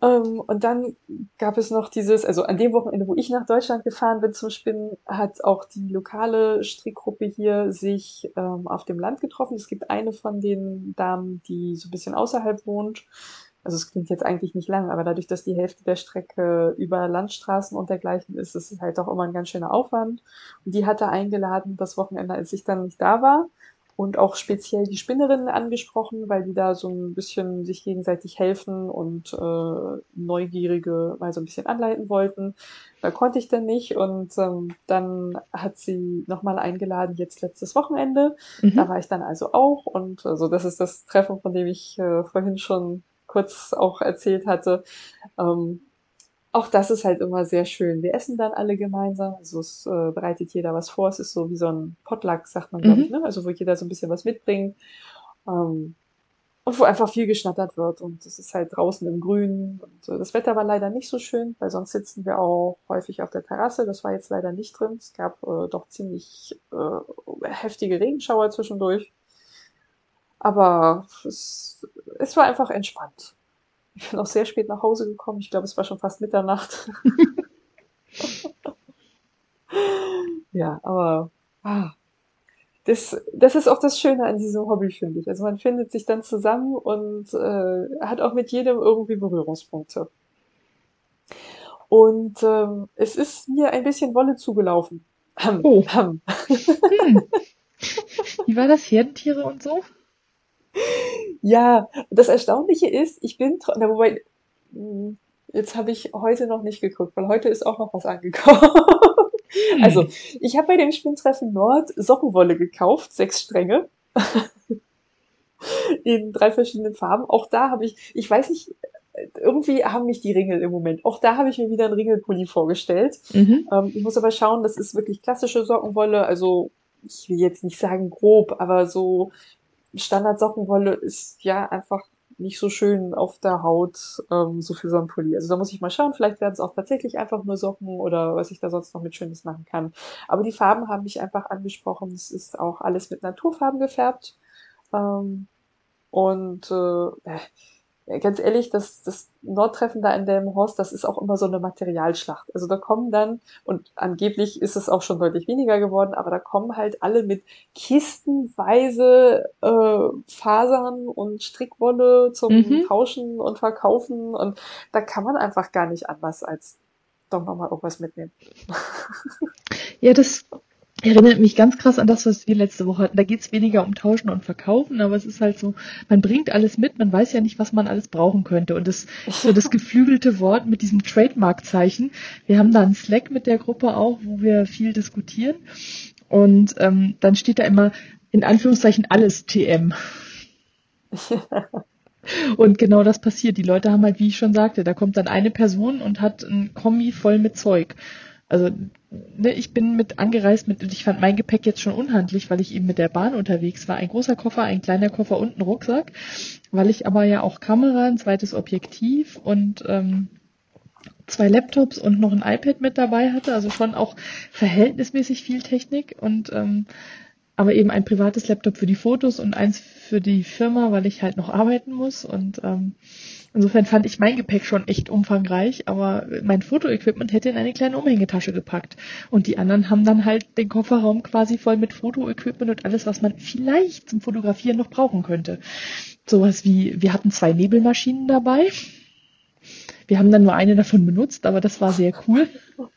Ähm, und dann gab es noch dieses, also an dem Wochenende, wo ich nach Deutschland gefahren bin zum Spinnen, hat auch die lokale Strickgruppe hier sich ähm, auf dem Land getroffen. Es gibt eine von den Damen, die so ein bisschen außerhalb wohnt also es klingt jetzt eigentlich nicht lang, aber dadurch, dass die Hälfte der Strecke über Landstraßen und dergleichen ist, ist es halt auch immer ein ganz schöner Aufwand. Und die hatte eingeladen, das Wochenende, als ich dann nicht da war, und auch speziell die Spinnerinnen angesprochen, weil die da so ein bisschen sich gegenseitig helfen und äh, Neugierige mal so ein bisschen anleiten wollten. Da konnte ich dann nicht und ähm, dann hat sie nochmal eingeladen, jetzt letztes Wochenende. Mhm. Da war ich dann also auch und also das ist das Treffen, von dem ich äh, vorhin schon kurz auch erzählt hatte. Ähm, auch das ist halt immer sehr schön. Wir essen dann alle gemeinsam, also es äh, bereitet jeder was vor. Es ist so wie so ein Potluck, sagt man, glaube ich, mhm. ne? Also wo jeder so ein bisschen was mitbringt. Ähm, und wo einfach viel geschnattert wird. Und es ist halt draußen im Grün. Und äh, das Wetter war leider nicht so schön, weil sonst sitzen wir auch häufig auf der Terrasse. Das war jetzt leider nicht drin. Es gab äh, doch ziemlich äh, heftige Regenschauer zwischendurch. Aber es, es war einfach entspannt. Ich bin auch sehr spät nach Hause gekommen. Ich glaube, es war schon fast Mitternacht. ja, aber ah, das, das ist auch das Schöne an diesem Hobby, finde ich. Also man findet sich dann zusammen und äh, hat auch mit jedem irgendwie Berührungspunkte. Und ähm, es ist mir ein bisschen Wolle zugelaufen. Oh. hm. Wie war das? Herdentiere und so? Ja, das Erstaunliche ist, ich bin, na, wobei, hm, jetzt habe ich heute noch nicht geguckt, weil heute ist auch noch was angekommen. Hm. Also, ich habe bei dem Spinntreffen Nord Sockenwolle gekauft, sechs Stränge. in drei verschiedenen Farben. Auch da habe ich, ich weiß nicht, irgendwie haben mich die Ringel im Moment. Auch da habe ich mir wieder einen Ringelpulli vorgestellt. Mhm. Ähm, ich muss aber schauen, das ist wirklich klassische Sockenwolle. Also ich will jetzt nicht sagen grob, aber so Standard-Sockenwolle ist ja einfach nicht so schön auf der Haut, ähm, so für so einen Pulli. Also da muss ich mal schauen, vielleicht werden es auch tatsächlich einfach nur Socken oder was ich da sonst noch mit Schönes machen kann. Aber die Farben haben mich einfach angesprochen. Es ist auch alles mit Naturfarben gefärbt. Ähm, und äh, ganz ehrlich, das, das Nordtreffen da in Delmenhorst, das ist auch immer so eine Materialschlacht. Also da kommen dann, und angeblich ist es auch schon deutlich weniger geworden, aber da kommen halt alle mit kistenweise äh, Fasern und Strickwolle zum mhm. Tauschen und Verkaufen. Und da kann man einfach gar nicht anders als doch nochmal irgendwas mitnehmen. Ja, das erinnert mich ganz krass an das, was wir letzte Woche hatten. Da geht es weniger um Tauschen und Verkaufen, aber es ist halt so, man bringt alles mit, man weiß ja nicht, was man alles brauchen könnte. Und das so das geflügelte Wort mit diesem Trademark-Zeichen. Wir haben da einen Slack mit der Gruppe auch, wo wir viel diskutieren. Und ähm, dann steht da immer in Anführungszeichen alles TM. Und genau das passiert. Die Leute haben halt, wie ich schon sagte, da kommt dann eine Person und hat ein Kombi voll mit Zeug. Also ne, ich bin mit angereist mit, ich fand mein Gepäck jetzt schon unhandlich, weil ich eben mit der Bahn unterwegs war. Ein großer Koffer, ein kleiner Koffer und ein Rucksack, weil ich aber ja auch Kamera, ein zweites Objektiv und ähm, zwei Laptops und noch ein iPad mit dabei hatte, also schon auch verhältnismäßig viel Technik und ähm, aber eben ein privates Laptop für die Fotos und eins für die Firma, weil ich halt noch arbeiten muss und ähm, Insofern fand ich mein Gepäck schon echt umfangreich, aber mein Fotoequipment hätte in eine kleine Umhängetasche gepackt. Und die anderen haben dann halt den Kofferraum quasi voll mit Fotoequipment und alles, was man vielleicht zum Fotografieren noch brauchen könnte. Sowas wie, wir hatten zwei Nebelmaschinen dabei. Wir haben dann nur eine davon benutzt, aber das war sehr cool.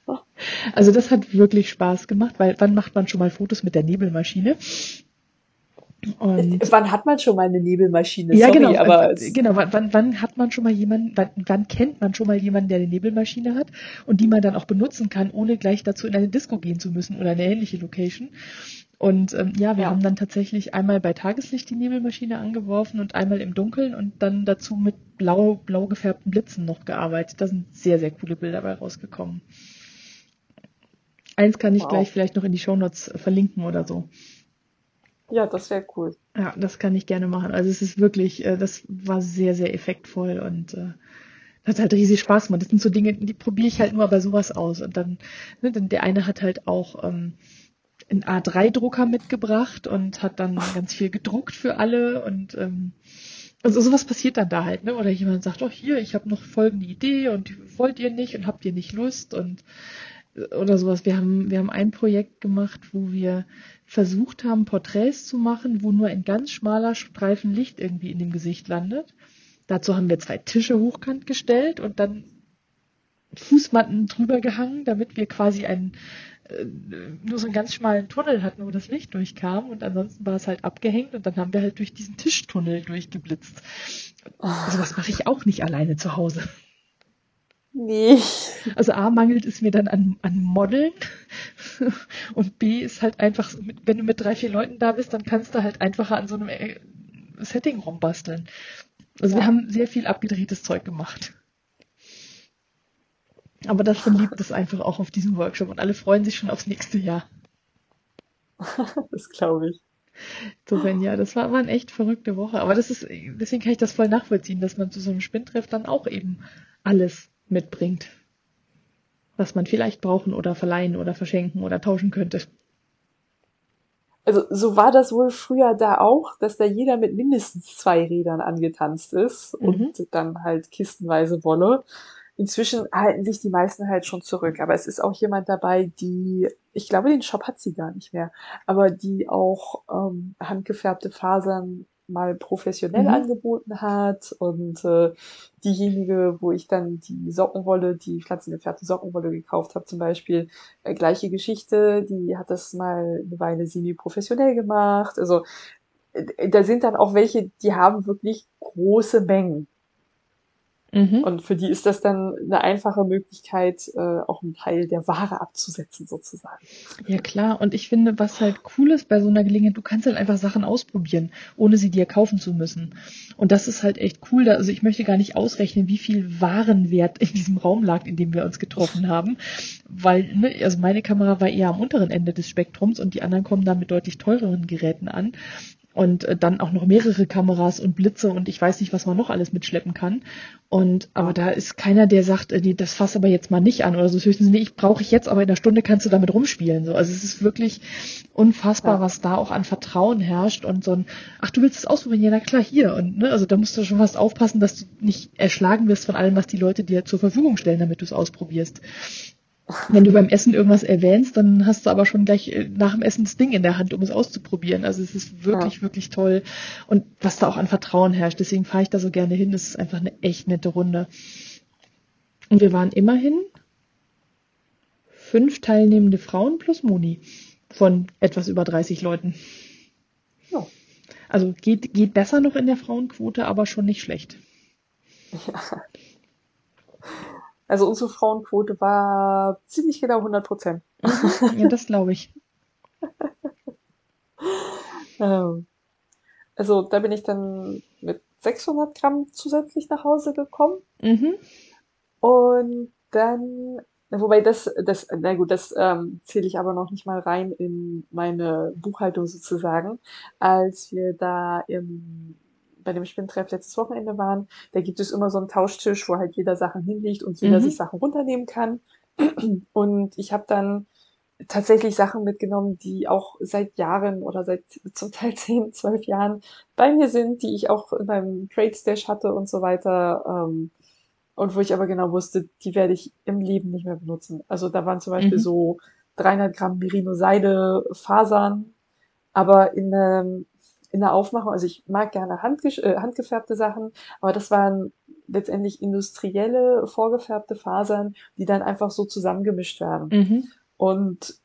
Also das hat wirklich Spaß gemacht, weil wann macht man schon mal Fotos mit der Nebelmaschine? Und wann hat man schon mal eine Nebelmaschine? Ja, Sorry, genau. Aber genau. Wann, wann hat man schon mal jemanden, wann, wann kennt man schon mal jemanden, der eine Nebelmaschine hat und die man dann auch benutzen kann, ohne gleich dazu in eine Disco gehen zu müssen oder eine ähnliche Location? Und ähm, ja, wir ja. haben dann tatsächlich einmal bei Tageslicht die Nebelmaschine angeworfen und einmal im Dunkeln und dann dazu mit blau, blau gefärbten Blitzen noch gearbeitet. Da sind sehr, sehr coole Bilder dabei rausgekommen. Eins kann ich wow. gleich vielleicht noch in die Shownotes verlinken oder so. Ja, das wäre cool. Ja, das kann ich gerne machen. Also es ist wirklich, äh, das war sehr, sehr effektvoll und äh, hat halt riesig Spaß gemacht. Das sind so Dinge, die probiere ich halt nur bei sowas aus. Und dann, ne, denn der eine hat halt auch ähm, einen A3-Drucker mitgebracht und hat dann ganz viel gedruckt für alle und ähm, also sowas passiert dann da halt, ne? Oder jemand sagt, oh hier, ich habe noch folgende Idee und wollt ihr nicht und habt ihr nicht Lust und oder sowas. Wir haben, wir haben ein Projekt gemacht, wo wir versucht haben, Porträts zu machen, wo nur ein ganz schmaler Streifen Licht irgendwie in dem Gesicht landet. Dazu haben wir zwei Tische hochkant gestellt und dann Fußmatten drüber gehangen, damit wir quasi einen, äh, nur so einen ganz schmalen Tunnel hatten, wo das Licht durchkam und ansonsten war es halt abgehängt und dann haben wir halt durch diesen Tischtunnel durchgeblitzt. Also was mache ich auch nicht alleine zu Hause. Nee. Also A mangelt es mir dann an, an Modeln und B ist halt einfach, wenn du mit drei, vier Leuten da bist, dann kannst du halt einfacher an so einem äh, Setting rumbasteln. Also ja. wir haben sehr viel abgedrehtes Zeug gemacht. Aber das verliebt es einfach auch auf diesen Workshop und alle freuen sich schon aufs nächste Jahr. Das glaube ich. Insofern, ja, das war, war eine echt verrückte Woche. Aber das ist, deswegen kann ich das voll nachvollziehen, dass man zu so einem Spinntreff dann auch eben alles mitbringt, was man vielleicht brauchen oder verleihen oder verschenken oder tauschen könnte. Also so war das wohl früher da auch, dass da jeder mit mindestens zwei Rädern angetanzt ist mhm. und dann halt kistenweise Wolle. Inzwischen halten sich die meisten halt schon zurück, aber es ist auch jemand dabei, die, ich glaube, den Shop hat sie gar nicht mehr, aber die auch ähm, handgefärbte Fasern mal professionell mhm. angeboten hat und äh, diejenige, wo ich dann die Sockenwolle, die pflanzengefärbte Sockenwolle gekauft habe zum Beispiel, äh, gleiche Geschichte, die hat das mal eine Weile semi-professionell gemacht. Also äh, da sind dann auch welche, die haben wirklich große Mengen. Mhm. Und für die ist das dann eine einfache Möglichkeit, äh, auch einen Teil der Ware abzusetzen, sozusagen. Ja, klar. Und ich finde, was halt cool ist bei so einer Gelegenheit, du kannst halt einfach Sachen ausprobieren, ohne sie dir kaufen zu müssen. Und das ist halt echt cool. Also ich möchte gar nicht ausrechnen, wie viel Warenwert in diesem Raum lag, in dem wir uns getroffen haben. Weil, ne, also meine Kamera war eher am unteren Ende des Spektrums und die anderen kommen da mit deutlich teureren Geräten an und äh, dann auch noch mehrere Kameras und Blitze und ich weiß nicht, was man noch alles mitschleppen kann. Und aber da ist keiner, der sagt, äh, nee, das fass aber jetzt mal nicht an oder so. Höchstens, nee, ich brauche ich jetzt, aber in einer Stunde kannst du damit rumspielen. So, also es ist wirklich unfassbar, ja. was da auch an Vertrauen herrscht und so ein, ach, du willst es ausprobieren, ja, na klar, hier. Und ne, also da musst du schon fast aufpassen, dass du nicht erschlagen wirst von allem, was die Leute dir zur Verfügung stellen, damit du es ausprobierst. Wenn du beim Essen irgendwas erwähnst, dann hast du aber schon gleich äh, nach dem Essen das Ding in der Hand, um es auszuprobieren. Also es ist wirklich, ja. wirklich toll. Und was da auch an Vertrauen herrscht. Deswegen fahre ich da so gerne hin. Das ist einfach eine echt nette Runde. Und wir waren immerhin fünf teilnehmende Frauen plus Moni von etwas über 30 Leuten. Ja. Also geht, geht besser noch in der Frauenquote, aber schon nicht schlecht. Ja. Also unsere Frauenquote war ziemlich genau 100 Prozent. Mhm. ja, das glaube ich. Ähm, also da bin ich dann mit 600 Gramm zusätzlich nach Hause gekommen. Mhm. Und dann, wobei das, das, na gut, das ähm, zähle ich aber noch nicht mal rein in meine Buchhaltung sozusagen, als wir da im bei dem Spinntreff letztes Wochenende waren, da gibt es immer so einen Tauschtisch, wo halt jeder Sachen hinlegt und jeder mhm. sich Sachen runternehmen kann. Und ich habe dann tatsächlich Sachen mitgenommen, die auch seit Jahren oder seit zum Teil zehn, zwölf Jahren bei mir sind, die ich auch in meinem Trade Stash hatte und so weiter. Ähm, und wo ich aber genau wusste, die werde ich im Leben nicht mehr benutzen. Also da waren zum Beispiel mhm. so 300 Gramm Merino-Seide Fasern, aber in einem in der Aufmachung, also ich mag gerne äh, handgefärbte Sachen, aber das waren letztendlich industrielle, vorgefärbte Fasern, die dann einfach so zusammengemischt werden. Mhm. Und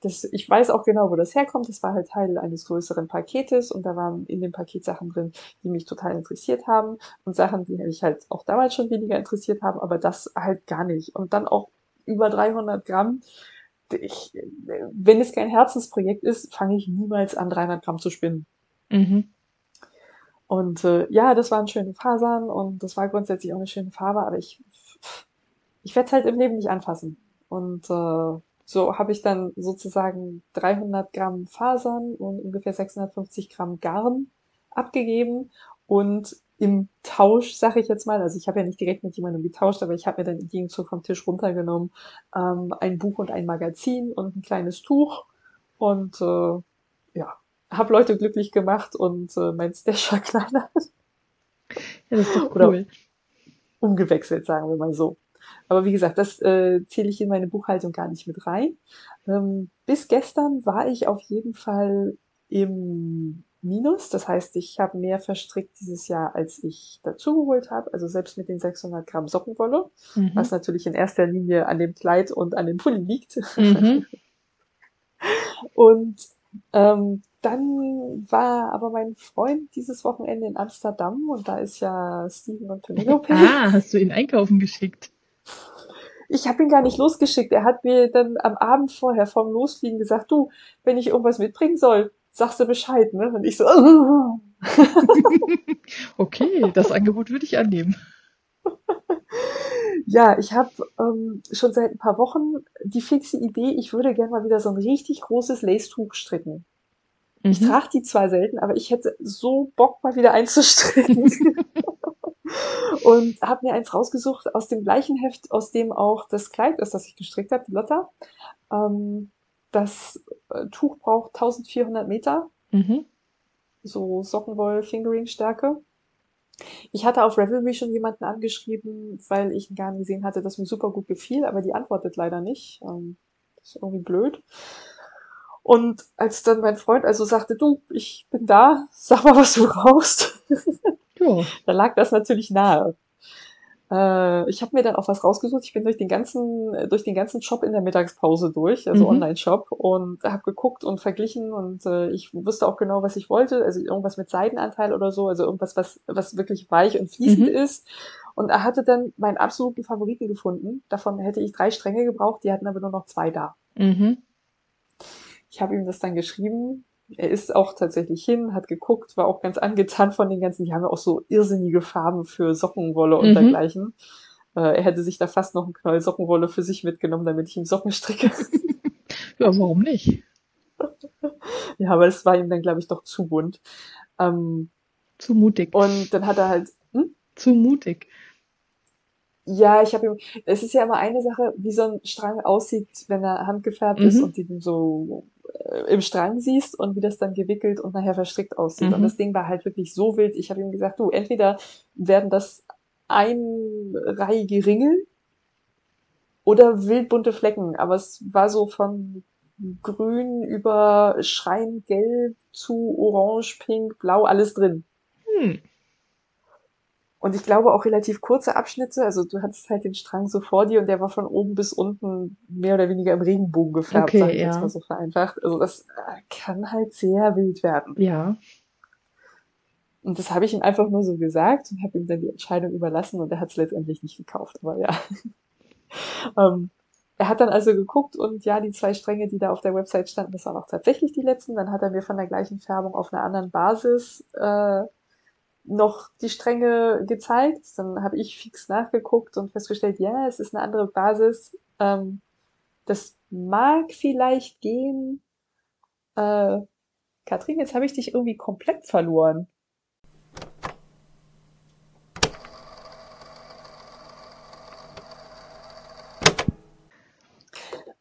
das, ich weiß auch genau, wo das herkommt. Das war halt Teil eines größeren Paketes und da waren in dem Paket Sachen drin, die mich total interessiert haben und Sachen, die mich halt auch damals schon weniger interessiert haben, aber das halt gar nicht. Und dann auch über 300 Gramm. Ich, wenn es kein Herzensprojekt ist, fange ich niemals an, 300 Gramm zu spinnen. Mhm. Und äh, ja, das waren schöne Fasern und das war grundsätzlich auch eine schöne Farbe, aber ich, ich werde es halt im Leben nicht anfassen. Und äh, so habe ich dann sozusagen 300 Gramm Fasern und ungefähr 650 Gramm Garn abgegeben und im Tausch, sage ich jetzt mal, also ich habe ja nicht direkt mit jemandem getauscht, aber ich habe mir dann im Gegenzug vom Tisch runtergenommen ähm, ein Buch und ein Magazin und ein kleines Tuch und äh, ja, habe Leute glücklich gemacht und äh, mein Stash verkleinert. Ja, das ist doch cool. Oder umgewechselt, sagen wir mal so. Aber wie gesagt, das äh, zähle ich in meine Buchhaltung gar nicht mit rein. Ähm, bis gestern war ich auf jeden Fall im Minus. Das heißt, ich habe mehr verstrickt dieses Jahr, als ich dazugeholt habe. Also selbst mit den 600 Gramm Sockenwolle, mhm. was natürlich in erster Linie an dem Kleid und an dem Pulli liegt. Mhm. und ähm, dann war aber mein Freund dieses Wochenende in Amsterdam und da ist ja Steven und Penelope. Ah, hast du ihn einkaufen geschickt? Ich habe ihn gar nicht losgeschickt. Er hat mir dann am Abend vorher vom Losfliegen gesagt, du, wenn ich irgendwas mitbringen soll, sagst du Bescheid, ne? Und ich so, okay, das Angebot würde ich annehmen. Ja, ich habe ähm, schon seit ein paar Wochen die fixe Idee, ich würde gerne mal wieder so ein richtig großes Lace-Tuch stricken. Mhm. Ich trage die zwar selten, aber ich hätte so Bock, mal wieder einzustricken. und habe mir eins rausgesucht aus dem gleichen Heft, aus dem auch das Kleid ist, das ich gestrickt habe, die Lotta. Ähm, das äh, Tuch braucht 1400 Meter. Mhm. So Sockenwoll-Fingering-Stärke. Ich hatte auf Ravelry schon jemanden angeschrieben, weil ich einen Garn gesehen hatte, das mir super gut gefiel, aber die antwortet leider nicht. Ähm, das ist irgendwie blöd. Und als dann mein Freund also sagte, du, ich bin da, sag mal, was du brauchst, ja. da lag das natürlich nahe. Äh, ich habe mir dann auch was rausgesucht. Ich bin durch den ganzen, durch den ganzen Shop in der Mittagspause durch, also mhm. Online-Shop, und habe geguckt und verglichen und äh, ich wusste auch genau, was ich wollte. Also irgendwas mit Seidenanteil oder so, also irgendwas, was, was wirklich weich und fließend mhm. ist. Und er hatte dann meinen absoluten Favoriten gefunden. Davon hätte ich drei Stränge gebraucht, die hatten aber nur noch zwei da. Mhm. Ich habe ihm das dann geschrieben. Er ist auch tatsächlich hin, hat geguckt, war auch ganz angetan von den ganzen. Die haben ja auch so irrsinnige Farben für Sockenwolle und mhm. dergleichen. Äh, er hätte sich da fast noch einen Knoll Sockenwolle für sich mitgenommen, damit ich ihm Socken stricke. ja, warum nicht? ja, aber es war ihm dann, glaube ich, doch zu bunt. Ähm, zu mutig. Und dann hat er halt. Hm? Zu mutig. Ja, ich habe ihm. Es ist ja immer eine Sache, wie so ein Strang aussieht, wenn er handgefärbt mhm. ist und den so äh, im Strang siehst und wie das dann gewickelt und nachher verstrickt aussieht. Mhm. Und das Ding war halt wirklich so wild. Ich habe ihm gesagt, du, entweder werden das einreihige Ringel oder wildbunte Flecken. Aber es war so von grün über schreiengelb zu orange, pink, blau, alles drin. Hm. Und ich glaube auch relativ kurze Abschnitte. Also du hattest halt den Strang so vor dir und der war von oben bis unten mehr oder weniger im Regenbogen gefärbt, okay, sag ich ja. jetzt mal so vereinfacht. Also das äh, kann halt sehr wild werden. Ja. Und das habe ich ihm einfach nur so gesagt und habe ihm dann die Entscheidung überlassen und er hat es letztendlich nicht gekauft. Aber ja. ähm, er hat dann also geguckt und ja, die zwei Stränge, die da auf der Website standen, das waren auch tatsächlich die letzten. Dann hat er mir von der gleichen Färbung auf einer anderen Basis äh, noch die Stränge gezeigt. Dann habe ich fix nachgeguckt und festgestellt, ja, es ist eine andere Basis. Ähm, das mag vielleicht gehen. Äh, Katrin, jetzt habe ich dich irgendwie komplett verloren.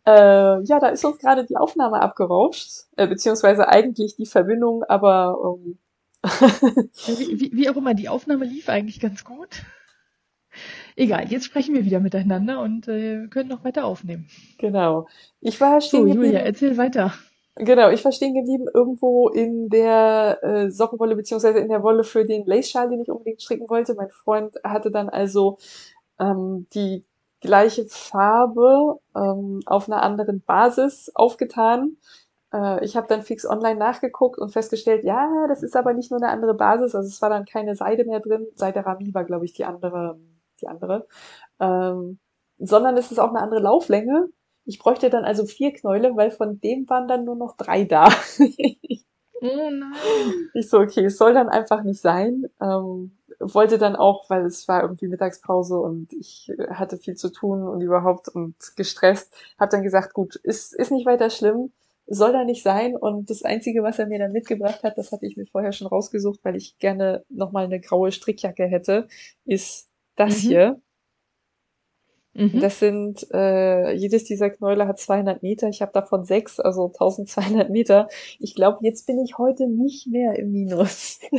Äh, ja, da ist uns gerade die Aufnahme abgerauscht, äh, beziehungsweise eigentlich die Verbindung, aber ähm, wie, wie, auch immer, die Aufnahme lief eigentlich ganz gut. Egal, jetzt sprechen wir wieder miteinander und äh, können noch weiter aufnehmen. Genau. Ich war stehen so, geblieben. Julia, erzähl weiter. Genau, ich war stehen geblieben irgendwo in der äh, Sockenwolle beziehungsweise in der Wolle für den Lace-Schal, den ich unbedingt stricken wollte. Mein Freund hatte dann also ähm, die gleiche Farbe ähm, auf einer anderen Basis aufgetan. Äh, ich habe dann fix online nachgeguckt und festgestellt, ja, das ist aber nicht nur eine andere Basis, also es war dann keine Seide mehr drin. Seide Rami war, glaube ich, die andere, die andere. Ähm, sondern es ist auch eine andere Lauflänge. Ich bräuchte dann also vier Knäule, weil von dem waren dann nur noch drei da. oh nein. Ich so, okay, es soll dann einfach nicht sein. Ähm, wollte dann auch, weil es war irgendwie Mittagspause und ich hatte viel zu tun und überhaupt und gestresst, habe dann gesagt, gut, ist, ist nicht weiter schlimm, soll da nicht sein. Und das Einzige, was er mir dann mitgebracht hat, das hatte ich mir vorher schon rausgesucht, weil ich gerne nochmal eine graue Strickjacke hätte, ist das mhm. hier. Mhm. Das sind, äh, jedes dieser Knäule hat 200 Meter. Ich habe davon sechs, also 1200 Meter. Ich glaube, jetzt bin ich heute nicht mehr im Minus.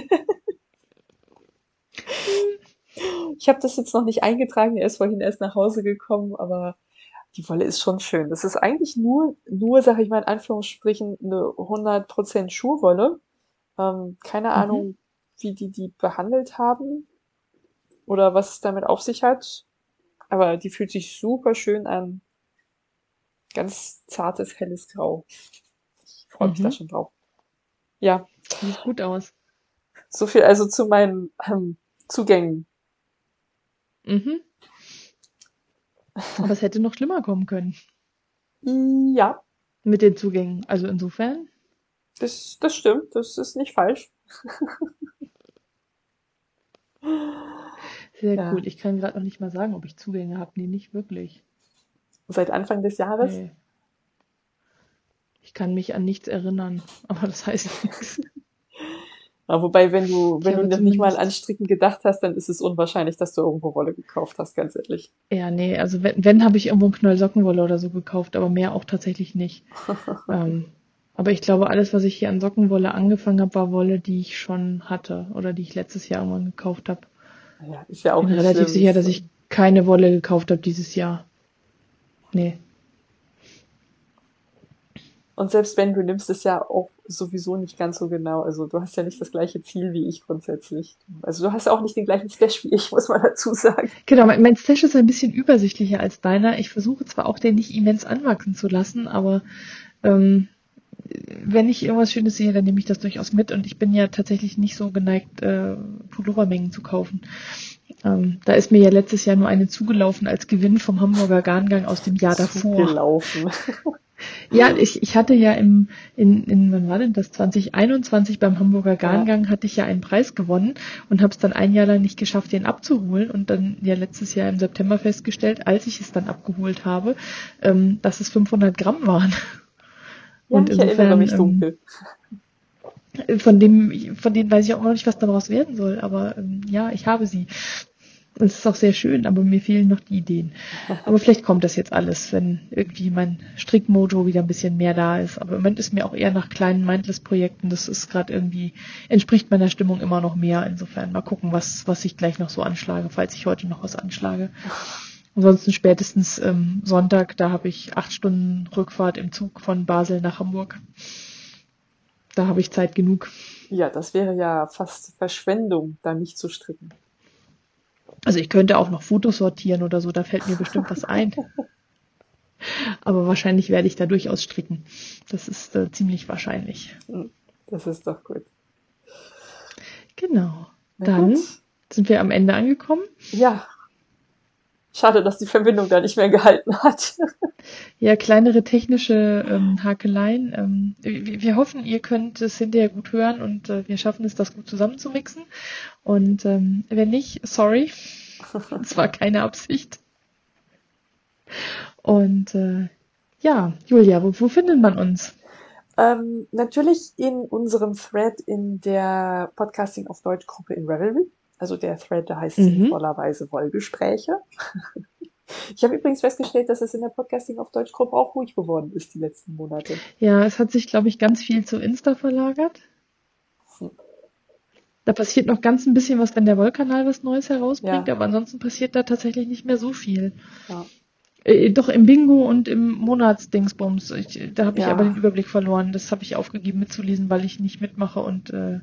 Ich habe das jetzt noch nicht eingetragen, er ist vorhin erst nach Hause gekommen, aber die Wolle ist schon schön. Das ist eigentlich nur, nur, sag ich mal in Anführungsstrichen, eine 100% Schuhwolle. Ähm, keine mhm. Ahnung, wie die die behandelt haben oder was es damit auf sich hat. Aber die fühlt sich super schön an. Ganz zartes, helles Grau. Ich freue mich mhm. da schon drauf. Ja. Sieht gut aus. So viel also zu meinen ähm, Zugängen. Mhm. Aber es hätte noch schlimmer kommen können. Ja. Mit den Zugängen. Also insofern. Das, das stimmt, das ist nicht falsch. Sehr ja. cool. Ich kann gerade noch nicht mal sagen, ob ich Zugänge habe. Nee, nicht wirklich. Seit Anfang des Jahres? Nee. Ich kann mich an nichts erinnern, aber das heißt nichts. Ja, wobei, wenn du, wenn du noch nicht mal an Stricken gedacht hast, dann ist es unwahrscheinlich, dass du irgendwo Wolle gekauft hast, ganz ehrlich. Ja, nee, also wenn, wenn habe ich irgendwo einen Knoll Sockenwolle oder so gekauft, aber mehr auch tatsächlich nicht. ähm, aber ich glaube, alles, was ich hier an Sockenwolle angefangen habe, war Wolle, die ich schon hatte oder die ich letztes Jahr irgendwann gekauft habe. Ja, ist ja auch Ich bin relativ schlimm. sicher, dass ich keine Wolle gekauft habe dieses Jahr. Nee. Und selbst wenn du nimmst es ja auch sowieso nicht ganz so genau. Also du hast ja nicht das gleiche Ziel wie ich grundsätzlich. Also du hast auch nicht den gleichen Stash wie ich, muss man dazu sagen. Genau, mein, mein Stash ist ein bisschen übersichtlicher als deiner. Ich versuche zwar auch den nicht immens anwachsen zu lassen, aber ähm, wenn ich irgendwas Schönes sehe, dann nehme ich das durchaus mit und ich bin ja tatsächlich nicht so geneigt, äh, Pullovermengen zu kaufen. Ähm, da ist mir ja letztes Jahr nur eine zugelaufen als Gewinn vom Hamburger Garngang aus dem Jahr davor. Zugelaufen. Ja, ich, ich hatte ja im, in, in, wann war denn das? 2021 beim Hamburger Garngang ja. hatte ich ja einen Preis gewonnen und habe es dann ein Jahr lang nicht geschafft, den abzuholen und dann ja letztes Jahr im September festgestellt, als ich es dann abgeholt habe, ähm, dass es 500 Gramm waren. Ja, und ich insofern, erinnere mich ähm, dunkel. von dem, von denen weiß ich auch noch nicht, was daraus werden soll, aber ähm, ja, ich habe sie. Es ist auch sehr schön, aber mir fehlen noch die Ideen. Aber vielleicht kommt das jetzt alles, wenn irgendwie mein Strickmojo wieder ein bisschen mehr da ist. Aber im Moment ist mir auch eher nach kleinen Mindless-Projekten. Das ist gerade irgendwie, entspricht meiner Stimmung immer noch mehr. Insofern mal gucken, was, was ich gleich noch so anschlage, falls ich heute noch was anschlage. Ansonsten spätestens ähm, Sonntag, da habe ich acht Stunden Rückfahrt im Zug von Basel nach Hamburg. Da habe ich Zeit genug. Ja, das wäre ja fast Verschwendung, da nicht zu stricken. Also ich könnte auch noch Fotos sortieren oder so, da fällt mir bestimmt was ein. Aber wahrscheinlich werde ich da durchaus stricken. Das ist äh, ziemlich wahrscheinlich. Hm, das ist doch gut. Genau. Na Dann gut. sind wir am Ende angekommen. Ja, Schade, dass die Verbindung da nicht mehr gehalten hat. ja, kleinere technische ähm, Hakeleien. Ähm, wir, wir, hoffen, ihr könnt es hinterher gut hören und äh, wir schaffen es, das gut zusammenzumixen. Und ähm, wenn nicht, sorry. Es war keine Absicht. Und äh, ja, Julia, wo, wo findet man uns? Ähm, natürlich in unserem Thread in der Podcasting auf Deutsch Gruppe in Revelry. Also der Thread, der heißt mhm. sinnvollerweise Wollgespräche. Ich habe übrigens festgestellt, dass es in der Podcasting auf Deutsch Gruppe auch ruhig geworden ist die letzten Monate. Ja, es hat sich, glaube ich, ganz viel zu Insta verlagert. Hm. Da passiert noch ganz ein bisschen was, wenn der Wollkanal was Neues herausbringt, ja. aber ansonsten passiert da tatsächlich nicht mehr so viel. Ja. Äh, doch im Bingo und im Monatsdingsbums. Ich, da habe ich ja. aber den Überblick verloren. Das habe ich aufgegeben mitzulesen, weil ich nicht mitmache und äh,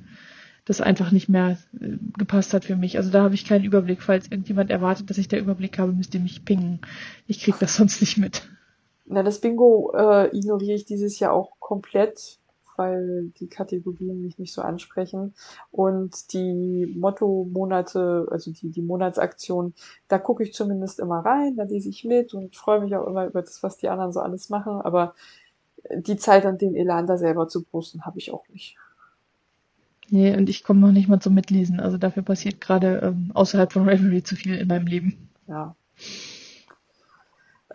das einfach nicht mehr äh, gepasst hat für mich. Also da habe ich keinen Überblick. Falls irgendjemand erwartet, dass ich der Überblick habe, müsst ihr mich pingen. Ich kriege das sonst nicht mit. Na, das Bingo äh, ignoriere ich dieses Jahr auch komplett, weil die Kategorien mich nicht so ansprechen. Und die Motto-Monate, also die, die Monatsaktion, da gucke ich zumindest immer rein, da lese ich mit und freue mich auch immer über das, was die anderen so alles machen. Aber die Zeit an den Elan da selber zu posten, habe ich auch nicht. Nee, und ich komme noch nicht mal zum Mitlesen. Also dafür passiert gerade ähm, außerhalb von Reverie zu viel in meinem Leben. Ja.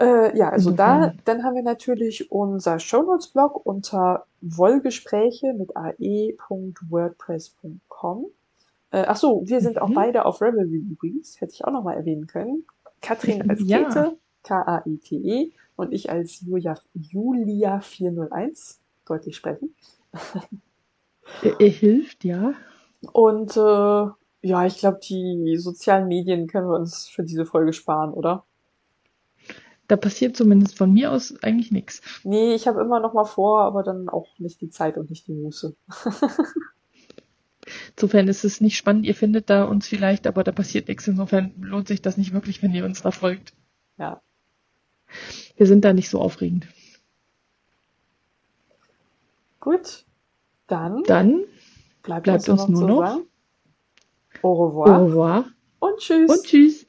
Äh, ja, also da, dann haben wir natürlich unser Shownotes-Blog unter Wollgespräche mit ae.wordpress.com. Äh, ach so, wir sind mhm. auch beide auf Revelry übrigens, hätte ich auch noch mal erwähnen können. Katrin als ja. Käthe, K-A-I-T-E, und ich als Julia, Julia 401, deutlich sprechen. Er hilft, ja. Und äh, ja, ich glaube, die sozialen Medien können wir uns für diese Folge sparen, oder? Da passiert zumindest von mir aus eigentlich nichts. Nee, ich habe immer noch mal vor, aber dann auch nicht die Zeit und nicht die Muße. Insofern ist es nicht spannend, ihr findet da uns vielleicht, aber da passiert nichts. Insofern lohnt sich das nicht wirklich, wenn ihr uns da folgt. Ja. Wir sind da nicht so aufregend. Gut, dann, Dann bleibt, bleibt uns, uns nur noch Au revoir. Au revoir. Und tschüss. Und tschüss.